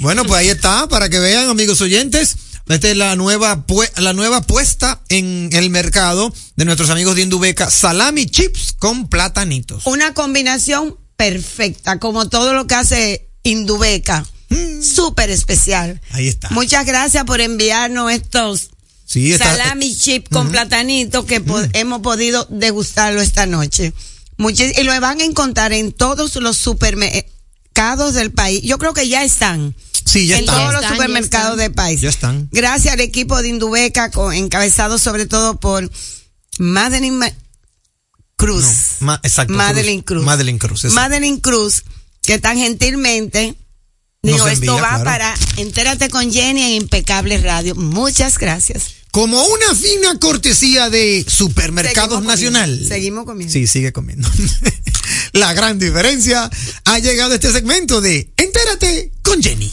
Bueno, pues ahí está, para que vean, amigos oyentes. Esta es la nueva, la nueva puesta en el mercado de nuestros amigos de Indubeca. Salami chips con platanitos. Una combinación perfecta, como todo lo que hace Indubeca. Súper especial. Ahí está. Muchas gracias por enviarnos estos Sí, está. salami chip con platanito que po- hemos podido degustarlo esta noche. Muchis- y lo van a encontrar en todos los supermercados del país. Yo creo que ya están. Sí, ya en están. todos los están, supermercados del país. Ya están. Gracias al equipo de Indubeca, con- encabezado sobre todo por Madeline Ma- Cruz. Ma- exacto. Madeline Cruz. Madeline Cruz. exacto. Madeline Cruz, que tan gentilmente dijo, Nos esto envía, va claro. para Entérate con Jenny en Impecable Radio. Muchas gracias. Como una fina cortesía de Supermercados Seguimos Nacional. comiendo, Seguimos comiendo. Sí, sigue comiendo. [laughs] La gran diferencia ha llegado este segmento de Entérate con Jenny.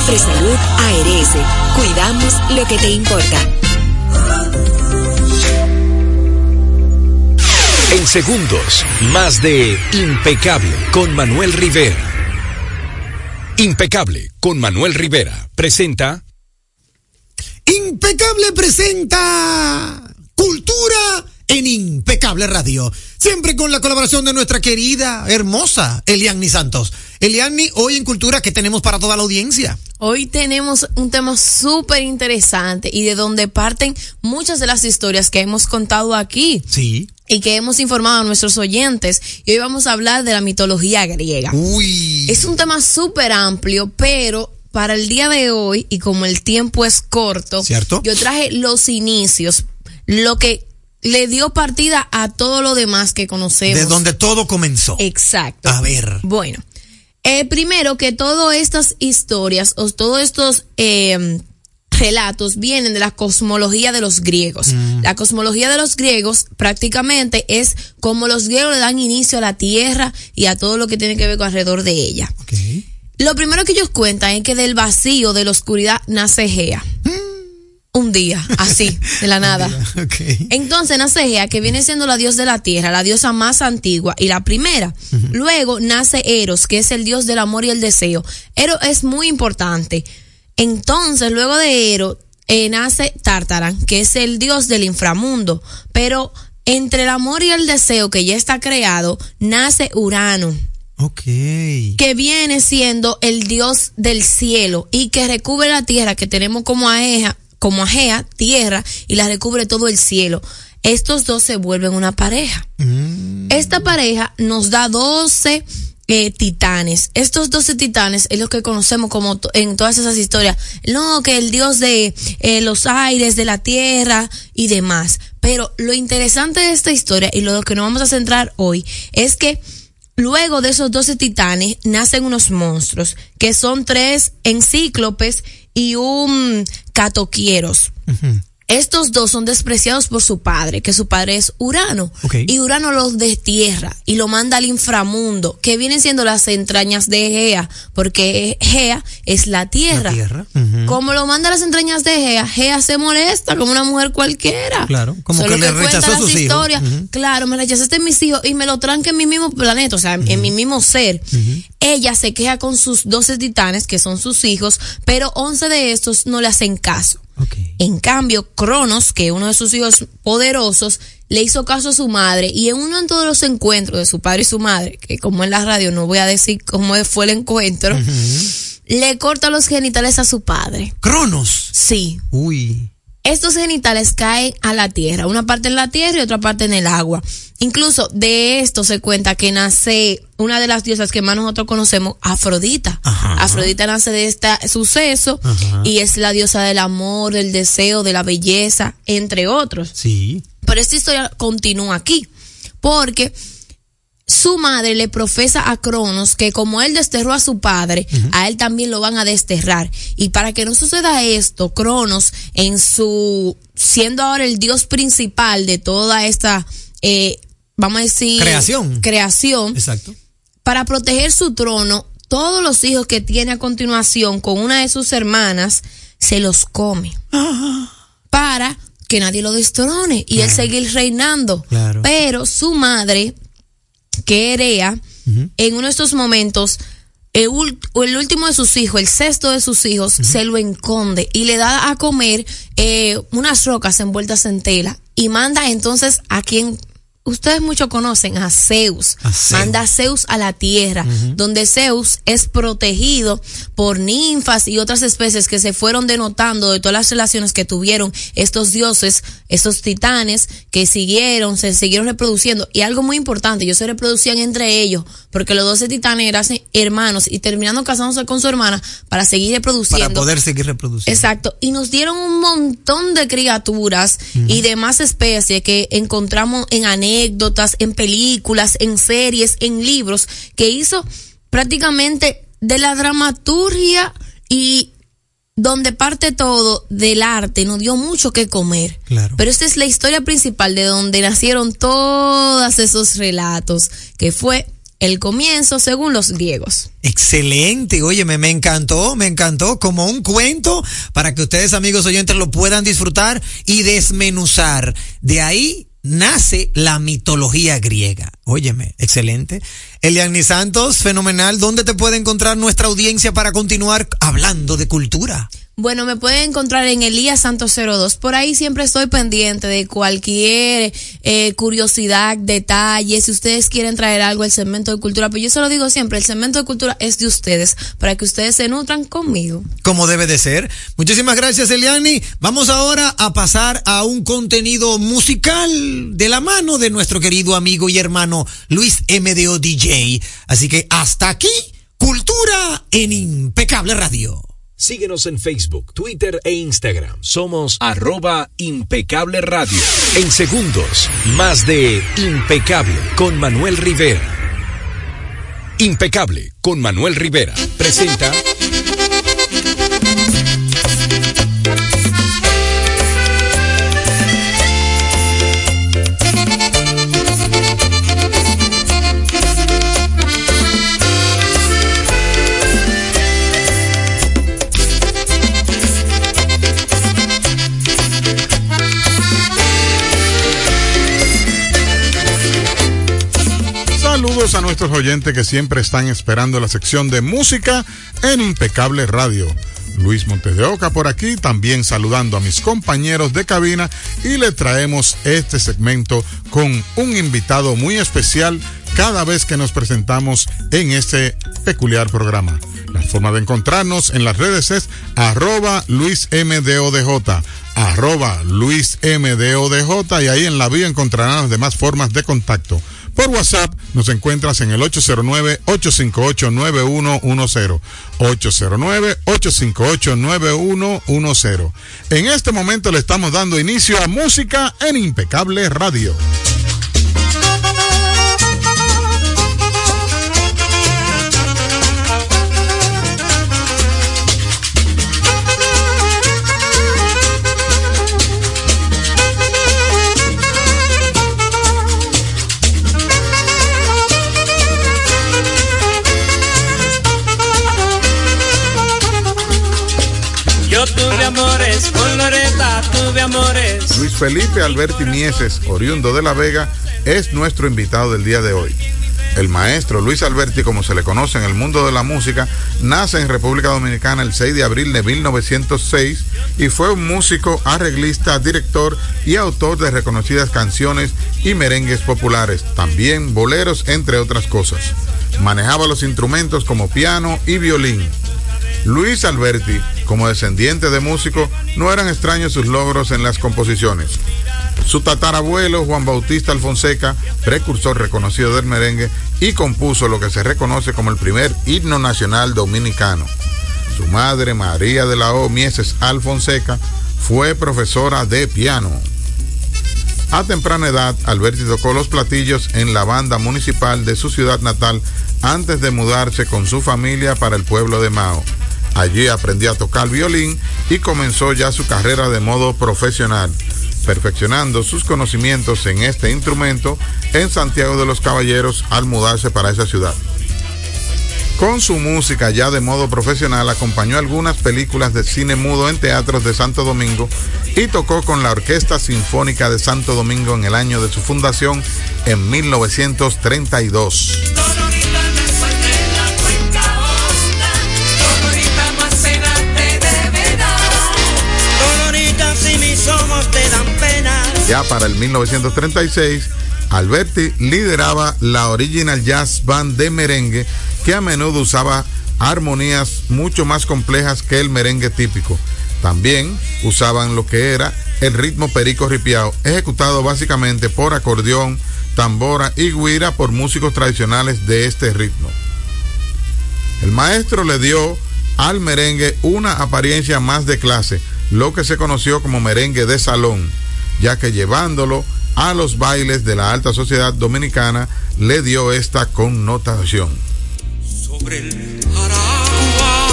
confiar. Mafre Salud ARS, cuidamos lo que te importa. En segundos, más de Impecable con Manuel Rivera. Impecable con Manuel Rivera presenta Impecable presenta Cultura en Impecable Radio. Siempre con la colaboración de nuestra querida, hermosa Eliani Santos. Eliani, hoy en Cultura, ¿qué tenemos para toda la audiencia? Hoy tenemos un tema súper interesante y de donde parten muchas de las historias que hemos contado aquí. Sí. Y que hemos informado a nuestros oyentes. Y hoy vamos a hablar de la mitología griega. Uy. Es un tema súper amplio, pero para el día de hoy, y como el tiempo es corto, ¿Cierto? yo traje los inicios, lo que le dio partida a todo lo demás que conocemos. De donde todo comenzó. Exacto. A ver. Bueno, eh, primero que todas estas historias o todos estos eh, relatos vienen de la cosmología de los griegos. Mm. La cosmología de los griegos prácticamente es como los griegos le dan inicio a la tierra y a todo lo que tiene que ver con alrededor de ella. Lo primero que ellos cuentan es que del vacío, de la oscuridad, nace Gea. Un día, así, de la [laughs] nada. Entonces nace Gea, que viene siendo la diosa de la tierra, la diosa más antigua y la primera. Luego nace Eros, que es el dios del amor y el deseo. Eros es muy importante. Entonces, luego de Eros, eh, nace Tartaran, que es el dios del inframundo. Pero entre el amor y el deseo que ya está creado, nace Urano que viene siendo el dios del cielo y que recubre la tierra que tenemos como aeja como Agea, tierra, y la recubre todo el cielo. Estos dos se vuelven una pareja. Esta pareja nos da 12 eh, titanes. Estos 12 titanes es lo que conocemos como to- en todas esas historias. No, que el dios de eh, los aires, de la tierra y demás. Pero lo interesante de esta historia y lo que nos vamos a centrar hoy es que luego de esos 12 titanes nacen unos monstruos que son tres encíclopes y un catoquieros. Estos dos son despreciados por su padre, que su padre es Urano. Y Urano los destierra y lo manda al inframundo, que vienen siendo las entrañas de Gea, porque Gea es la tierra. Como lo manda a las entrañas de Gea, Gea se molesta como una mujer cualquiera. Claro, como Solo que le rechazó las sus hijos. historias. Ujú. Claro, me rechazaste mis hijos y me lo tranque en mi mismo planeta, o sea, en mi mismo ser. Ella se queja con sus 12 titanes, que son sus hijos, pero 11 de estos no le hacen caso. En cambio, Cronos, que uno de sus hijos poderosos, le hizo caso a su madre y en uno de todos los encuentros de su padre y su madre, que como en la radio no voy a decir cómo fue el encuentro, le corta los genitales a su padre. Cronos. Sí. Uy. Estos genitales caen a la tierra, una parte en la tierra y otra parte en el agua. Incluso de esto se cuenta que nace una de las diosas que más nosotros conocemos, Afrodita. Afrodita nace de este suceso Ajá. y es la diosa del amor, del deseo, de la belleza, entre otros. Sí. Pero esta historia continúa aquí, porque su madre le profesa a Cronos que como él desterró a su padre, a él también lo van a desterrar. Y para que no suceda esto, Cronos, en su, siendo ahora el dios principal de toda esta, eh, vamos a decir, Creación. creación, Exacto. para proteger su trono, todos los hijos que tiene a continuación con una de sus hermanas, se los come. [gasps] Para que nadie lo destrone y él seguir reinando. Claro. Pero su madre, que Erea, en uno de estos momentos, el último de sus hijos, el sexto de sus hijos, se lo enconde y le da a comer eh, unas rocas envueltas en tela y manda entonces a quien ustedes mucho conocen, a Zeus. Manda a Zeus a la tierra, donde Zeus es protegido por ninfas y otras especies que se fueron denotando de todas las relaciones que tuvieron estos dioses, estos titanes que siguieron, se siguieron reproduciendo. Y algo muy importante, ellos se reproducían entre ellos, porque los doce titanes eran hermanos y terminando casándose con su hermana para seguir reproduciendo. Para poder seguir reproduciendo. Exacto. Y nos dieron un montón de criaturas y demás especies que encontramos en anécdotas, en películas, en series, en libros, que hizo prácticamente de la dramaturgia y donde parte todo del arte, nos dio mucho que comer. Claro. Pero esta es la historia principal de donde nacieron todos esos relatos, que fue el comienzo según los griegos. Excelente, oye, me, encantó, me encantó, como un cuento para que ustedes amigos oyentes lo puedan disfrutar y desmenuzar. De ahí nace la mitología griega. Óyeme, excelente. Eliani Santos, fenomenal. ¿Dónde te puede encontrar nuestra audiencia para continuar hablando de cultura? Bueno, me pueden encontrar en Elías Santos 02. Por ahí siempre estoy pendiente de cualquier eh, curiosidad, detalle. Si ustedes quieren traer algo al segmento de cultura, pero yo se lo digo siempre, el segmento de cultura es de ustedes, para que ustedes se nutran conmigo. Como debe de ser. Muchísimas gracias, Eliani. Vamos ahora a pasar a un contenido musical de la mano de nuestro querido amigo y hermano Luis MDO DJ. Así que hasta aquí, Cultura en Impecable Radio. Síguenos en Facebook, Twitter e Instagram. Somos arroba impecable radio. En segundos, más de Impecable con Manuel Rivera. Impecable con Manuel Rivera. Presenta A nuestros oyentes que siempre están esperando la sección de música en Impecable Radio. Luis Montes de Oca por aquí, también saludando a mis compañeros de cabina y le traemos este segmento con un invitado muy especial cada vez que nos presentamos en este peculiar programa. La La forma de encontrarnos en las redes es arroba luismdodj, arroba luismdodj y ahí en la vía encontrarán las demás formas de contacto. Por WhatsApp nos encuentras en el 809-858-9110. 809-858-9110. En este momento le estamos dando inicio a música en Impecable Radio. Amores. Luis Felipe Alberti Mieses, oriundo de La Vega, es nuestro invitado del día de hoy. El maestro Luis Alberti, como se le conoce en el mundo de la música, nace en República Dominicana el 6 de abril de 1906 y fue un músico, arreglista, director y autor de reconocidas canciones y merengues populares, también boleros, entre otras cosas. Manejaba los instrumentos como piano y violín. Luis Alberti, como descendiente de músico, no eran extraños sus logros en las composiciones. Su tatarabuelo, Juan Bautista Alfonseca, precursor reconocido del merengue, y compuso lo que se reconoce como el primer himno nacional dominicano. Su madre, María de la O. Mieses Alfonseca, fue profesora de piano. A temprana edad, Alberti tocó los platillos en la banda municipal de su ciudad natal antes de mudarse con su familia para el pueblo de Mao. Allí aprendió a tocar violín y comenzó ya su carrera de modo profesional, perfeccionando sus conocimientos en este instrumento en Santiago de los Caballeros al mudarse para esa ciudad. Con su música ya de modo profesional acompañó algunas películas de cine mudo en teatros de Santo Domingo y tocó con la Orquesta Sinfónica de Santo Domingo en el año de su fundación en 1932. Ya para el 1936, Alberti lideraba la Original Jazz Band de merengue que a menudo usaba armonías mucho más complejas que el merengue típico. También usaban lo que era el ritmo perico ripiao, ejecutado básicamente por acordeón, tambora y guira por músicos tradicionales de este ritmo. El maestro le dio al merengue una apariencia más de clase, lo que se conoció como merengue de salón, ya que llevándolo a los bailes de la alta sociedad dominicana le dio esta connotación. Sobre el Aragua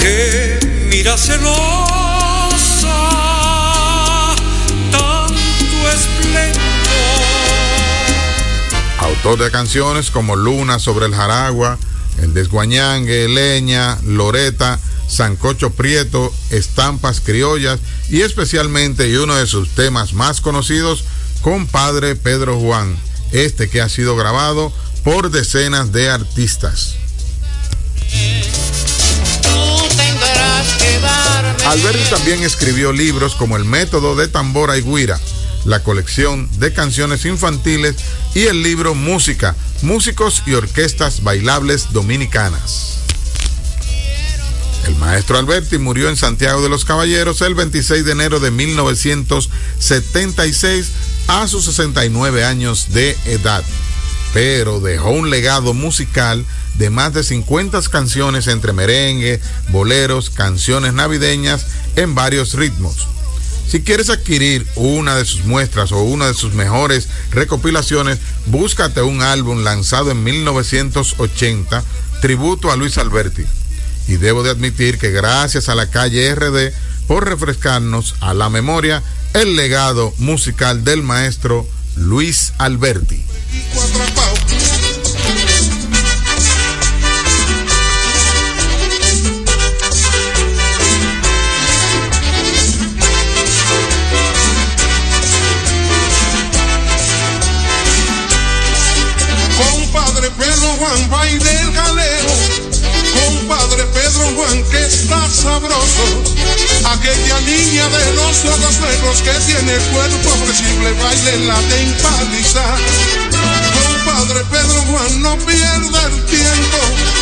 que mira celosa tanto esplendor. Autor de canciones como Luna sobre el Jaragua, El Desguañangue, Leña, Loreta, Sancocho Prieto, Estampas Criollas y especialmente uno de sus temas más conocidos, Compadre Pedro Juan, este que ha sido grabado por decenas de artistas. Alberti también escribió libros como El método de tambora y guira, la colección de canciones infantiles y el libro Música, músicos y orquestas bailables dominicanas. El maestro Alberti murió en Santiago de los Caballeros el 26 de enero de 1976 a sus 69 años de edad, pero dejó un legado musical de más de 50 canciones entre merengue, boleros, canciones navideñas en varios ritmos. Si quieres adquirir una de sus muestras o una de sus mejores recopilaciones, búscate un álbum lanzado en 1980, tributo a Luis Alberti. Y debo de admitir que gracias a la calle RD por refrescarnos a la memoria el legado musical del maestro Luis Alberti. Está sabroso. Aquella niña de los ojos negros que tiene el cuerpo flexible, baile la de empalizar. Compadre Pedro Juan, no pierda el tiempo.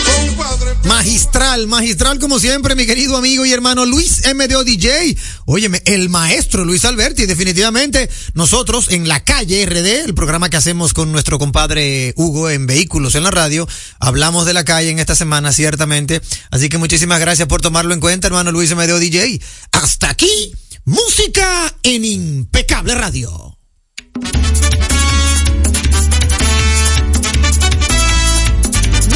Magistral, magistral como siempre, mi querido amigo y hermano Luis MDO DJ. Óyeme, el maestro Luis Alberti, definitivamente nosotros en la calle RD, el programa que hacemos con nuestro compadre Hugo en Vehículos en la radio, hablamos de la calle en esta semana, ciertamente. Así que muchísimas gracias por tomarlo en cuenta, hermano Luis MDO DJ. Hasta aquí, música en impecable radio.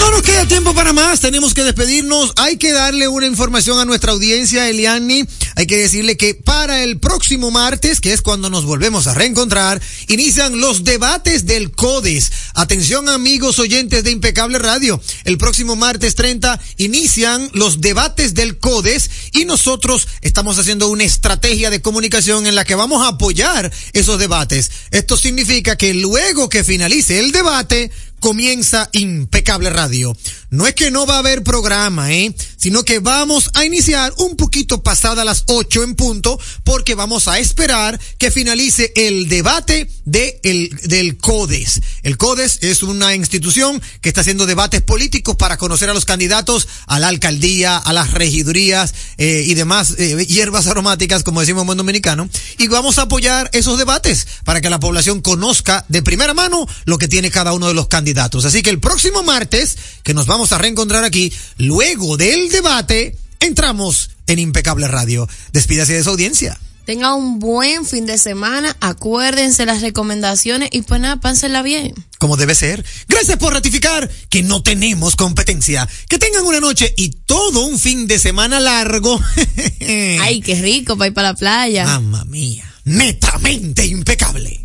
No nos queda tiempo para más, tenemos que despedirnos. Hay que darle una información a nuestra audiencia, Eliani. Hay que decirle que para el próximo martes, que es cuando nos volvemos a reencontrar, inician los debates del CODES. Atención amigos oyentes de Impecable Radio. El próximo martes 30 inician los debates del CODES y nosotros estamos haciendo una estrategia de comunicación en la que vamos a apoyar esos debates. Esto significa que luego que finalice el debate, comienza Impecable Radio. No es que no va a haber programa, ¿eh? Sino que vamos a iniciar un poquito pasada las 8 en punto porque vamos a esperar que finalice el debate de el, del CODES. El CODES es una institución que está haciendo debates políticos para conocer a los candidatos a la alcaldía, a las regidurías eh, y demás eh, hierbas aromáticas, como decimos en buen dominicano. Y vamos a apoyar esos debates para que la población conozca de primera mano lo que tiene cada uno de los candidatos. Así que el próximo martes, que nos vamos a reencontrar aquí, luego del debate, entramos en Impecable Radio. Despídase de su audiencia. Tenga un buen fin de semana, acuérdense las recomendaciones y pues nada, pánsela bien. Como debe ser. Gracias por ratificar que no tenemos competencia. Que tengan una noche y todo un fin de semana largo. [laughs] Ay, qué rico para ir para la playa. Mamma mía. Netamente impecable.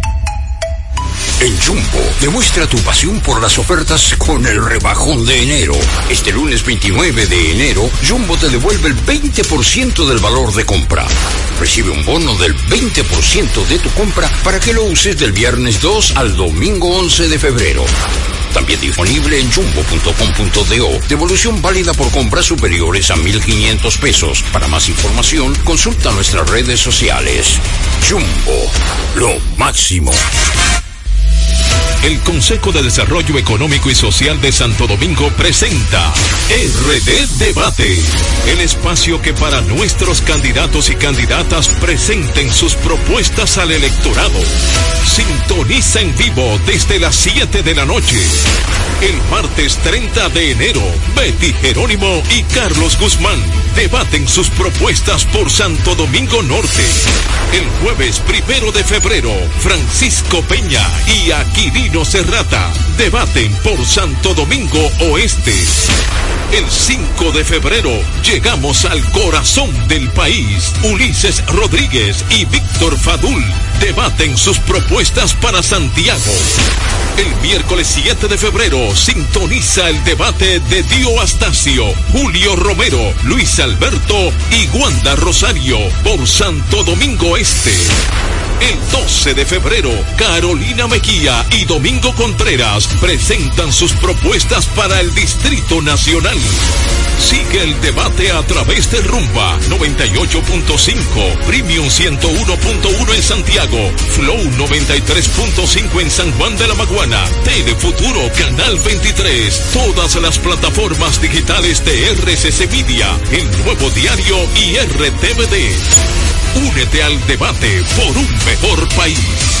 En Jumbo, demuestra tu pasión por las ofertas con el rebajón de enero. Este lunes 29 de enero, Jumbo te devuelve el 20% del valor de compra. Recibe un bono del 20% de tu compra para que lo uses del viernes 2 al domingo 11 de febrero. También disponible en jumbo.com.do. Devolución válida por compras superiores a 1.500 pesos. Para más información, consulta nuestras redes sociales. Jumbo, lo máximo. El Consejo de Desarrollo Económico y Social de Santo Domingo presenta RD Debate, el espacio que para nuestros candidatos y candidatas presenten sus propuestas al electorado. Sintoniza en vivo desde las 7 de la noche. El martes 30 de enero, Betty Jerónimo y Carlos Guzmán debaten sus propuestas por Santo Domingo Norte. El jueves primero de febrero, Francisco Peña y Aquilino Serrata debaten por Santo Domingo Oeste. El 5 de febrero llegamos al corazón del país. Ulises Rodríguez y Víctor Fadul debaten sus propuestas para Santiago. El miércoles 7 de febrero sintoniza el debate de Dio Astacio, Julio Romero, Luis Alberto y Wanda Rosario por Santo Domingo Este. El 12 de febrero, Carolina Mejía y Domingo Contreras presentan sus propuestas para el Distrito Nacional. Sigue el debate a través de Rumba 98.5, Premium 101.1 en Santiago, Flow 93.5 en San Juan de la Maguana, Telefuturo Canal 23, todas las plataformas digitales de RCC Media, el nuevo diario y RTVD. Únete al debate por un mejor país.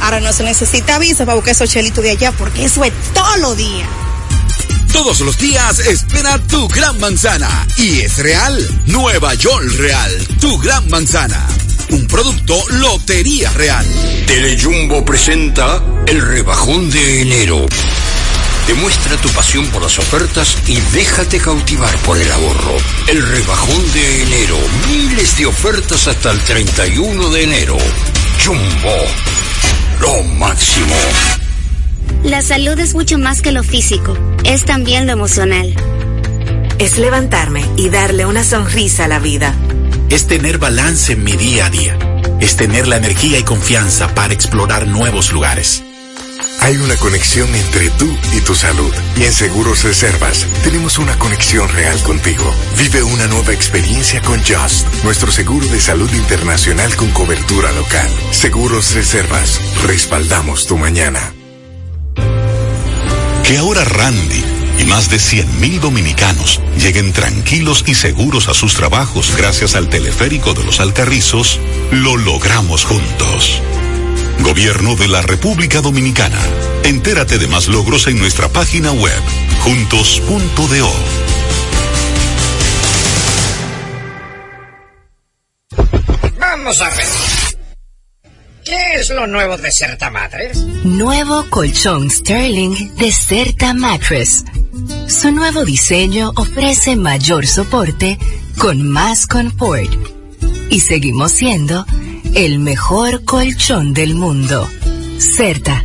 Ahora no se necesita visa para buscar esos chelitos de allá porque eso es todo lo día. Todos los días espera tu gran manzana. Y es real. Nueva York Real. Tu gran manzana. Un producto Lotería Real. Telejumbo presenta el rebajón de enero. Demuestra tu pasión por las ofertas y déjate cautivar por el ahorro. El rebajón de enero. Miles de ofertas hasta el 31 de enero. Jumbo. Lo máximo. La salud es mucho más que lo físico, es también lo emocional. Es levantarme y darle una sonrisa a la vida. Es tener balance en mi día a día. Es tener la energía y confianza para explorar nuevos lugares. Hay una conexión entre tú y tu salud. Y en Seguros Reservas tenemos una conexión real contigo. Vive una nueva experiencia con Just, nuestro seguro de salud internacional con cobertura local. Seguros Reservas, respaldamos tu mañana. Que ahora Randy y más de 100.000 dominicanos lleguen tranquilos y seguros a sus trabajos gracias al teleférico de los Alcarrizos, lo logramos juntos. Gobierno de la República Dominicana. Entérate de más logros en nuestra página web, juntos.do. Vamos a ver. ¿Qué es lo nuevo de Certa Mattress? Nuevo colchón Sterling de Certa Mattress. Su nuevo diseño ofrece mayor soporte con más confort. Y seguimos siendo el mejor colchón del mundo. Certa.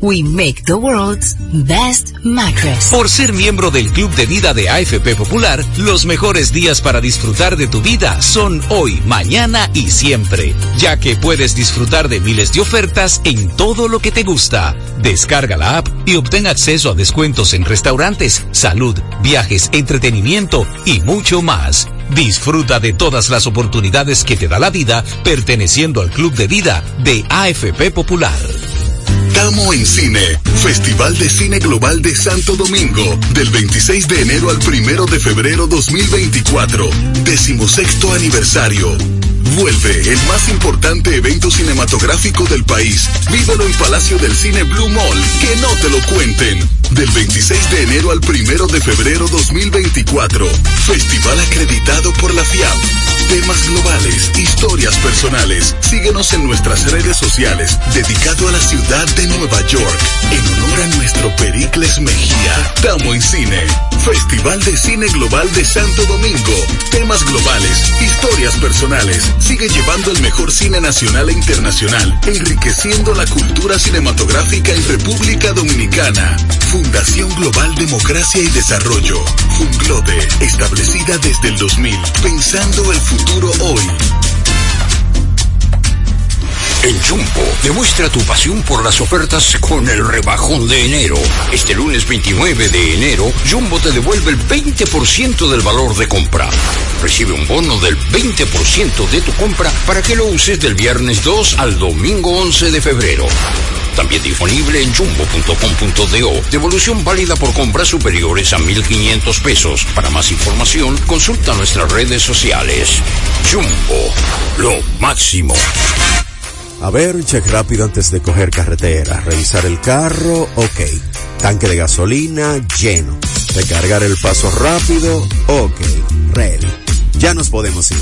We make the world's best mattress. Por ser miembro del Club de Vida de AFP Popular, los mejores días para disfrutar de tu vida son hoy, mañana y siempre, ya que puedes disfrutar de miles de ofertas en todo lo que te gusta. Descarga la app y obtén acceso a descuentos en restaurantes, salud, viajes, entretenimiento y mucho más. Disfruta de todas las oportunidades que te da la vida perteneciendo al Club de Vida de AFP Popular. Tamo en Cine, Festival de Cine Global de Santo Domingo, del 26 de enero al 1 de febrero 2024, decimosexto aniversario. Vuelve el más importante evento cinematográfico del país. Vívelo en Palacio del Cine Blue Mall. Que no te lo cuenten. Del 26 de enero al 1 de febrero 2024. Festival acreditado por la FIAP. Temas globales, historias personales. Síguenos en nuestras redes sociales, dedicado a la ciudad de Nueva York, en honor a nuestro Pericles Mejía. Tamo en Cine. Festival de Cine Global de Santo Domingo. Temas globales, historias personales. Sigue llevando el mejor cine nacional e internacional, enriqueciendo la cultura cinematográfica en República Dominicana. Fundación Global Democracia y Desarrollo. Funglobe, establecida desde el 2000, pensando el futuro hoy. En Jumbo, demuestra tu pasión por las ofertas con el rebajón de enero. Este lunes 29 de enero, Jumbo te devuelve el 20% del valor de compra. Recibe un bono del 20% de tu compra para que lo uses del viernes 2 al domingo 11 de febrero. También disponible en jumbo.com.do. Devolución válida por compras superiores a 1.500 pesos. Para más información, consulta nuestras redes sociales. Jumbo, lo máximo. A ver, check rápido antes de coger carretera. Revisar el carro, ok. Tanque de gasolina, lleno. Recargar el paso rápido, ok. Ready. Ya nos podemos ir.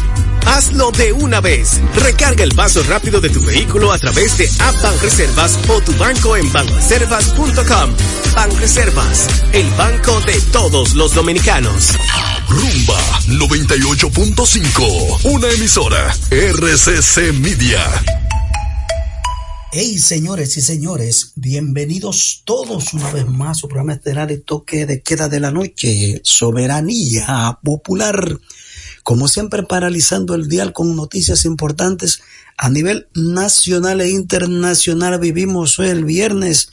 Hazlo de una vez. Recarga el paso rápido de tu vehículo a través de App Reservas o tu banco en banreservas.com. Banreservas, el banco de todos los dominicanos. Rumba 98.5, una emisora RCC Media. Hey, señores y señores, bienvenidos todos una vez más a su programa estelar y toque de queda de la noche, soberanía popular. Como siempre, paralizando el dial con noticias importantes a nivel nacional e internacional. Vivimos hoy el viernes,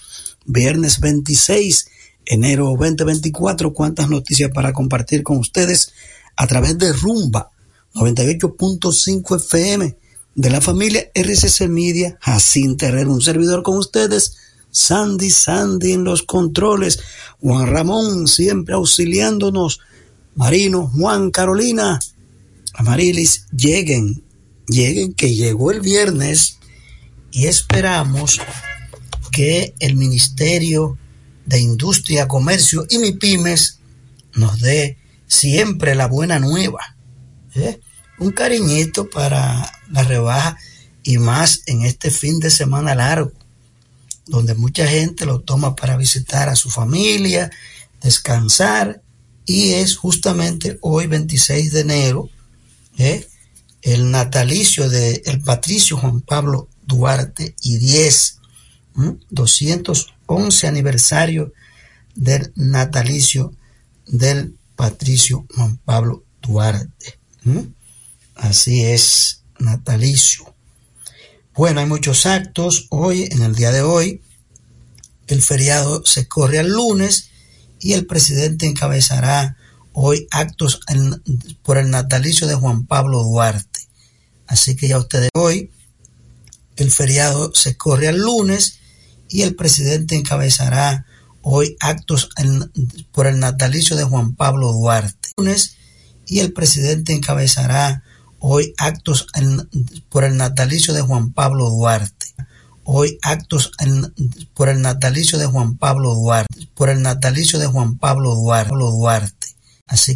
viernes 26, enero 2024. Cuántas noticias para compartir con ustedes a través de Rumba 98.5 FM de la familia RCC Media, Jacinto Herrera, un servidor con ustedes, Sandy Sandy en los controles, Juan Ramón siempre auxiliándonos, Marino, Juan, Carolina, Amarilis, lleguen, lleguen que llegó el viernes y esperamos que el Ministerio de Industria, Comercio y MIPIMES nos dé siempre la buena nueva. ¿eh? Un cariñito para la rebaja y más en este fin de semana largo, donde mucha gente lo toma para visitar a su familia, descansar y es justamente hoy 26 de enero ¿eh? el natalicio de el patricio Juan Pablo Duarte y 10, 211 aniversario del natalicio del patricio Juan Pablo Duarte. Así es, natalicio. Bueno, hay muchos actos hoy, en el día de hoy. El feriado se corre al lunes y el presidente encabezará hoy actos por el natalicio de Juan Pablo Duarte. Así que ya ustedes hoy, el feriado se corre al lunes y el presidente encabezará hoy actos por el natalicio de Juan Pablo Duarte. Lunes, y el presidente encabezará hoy actos por el natalicio de Juan Pablo Duarte. Hoy actos por el natalicio de Juan Pablo Duarte. Por el natalicio de Juan Pablo Duarte. Así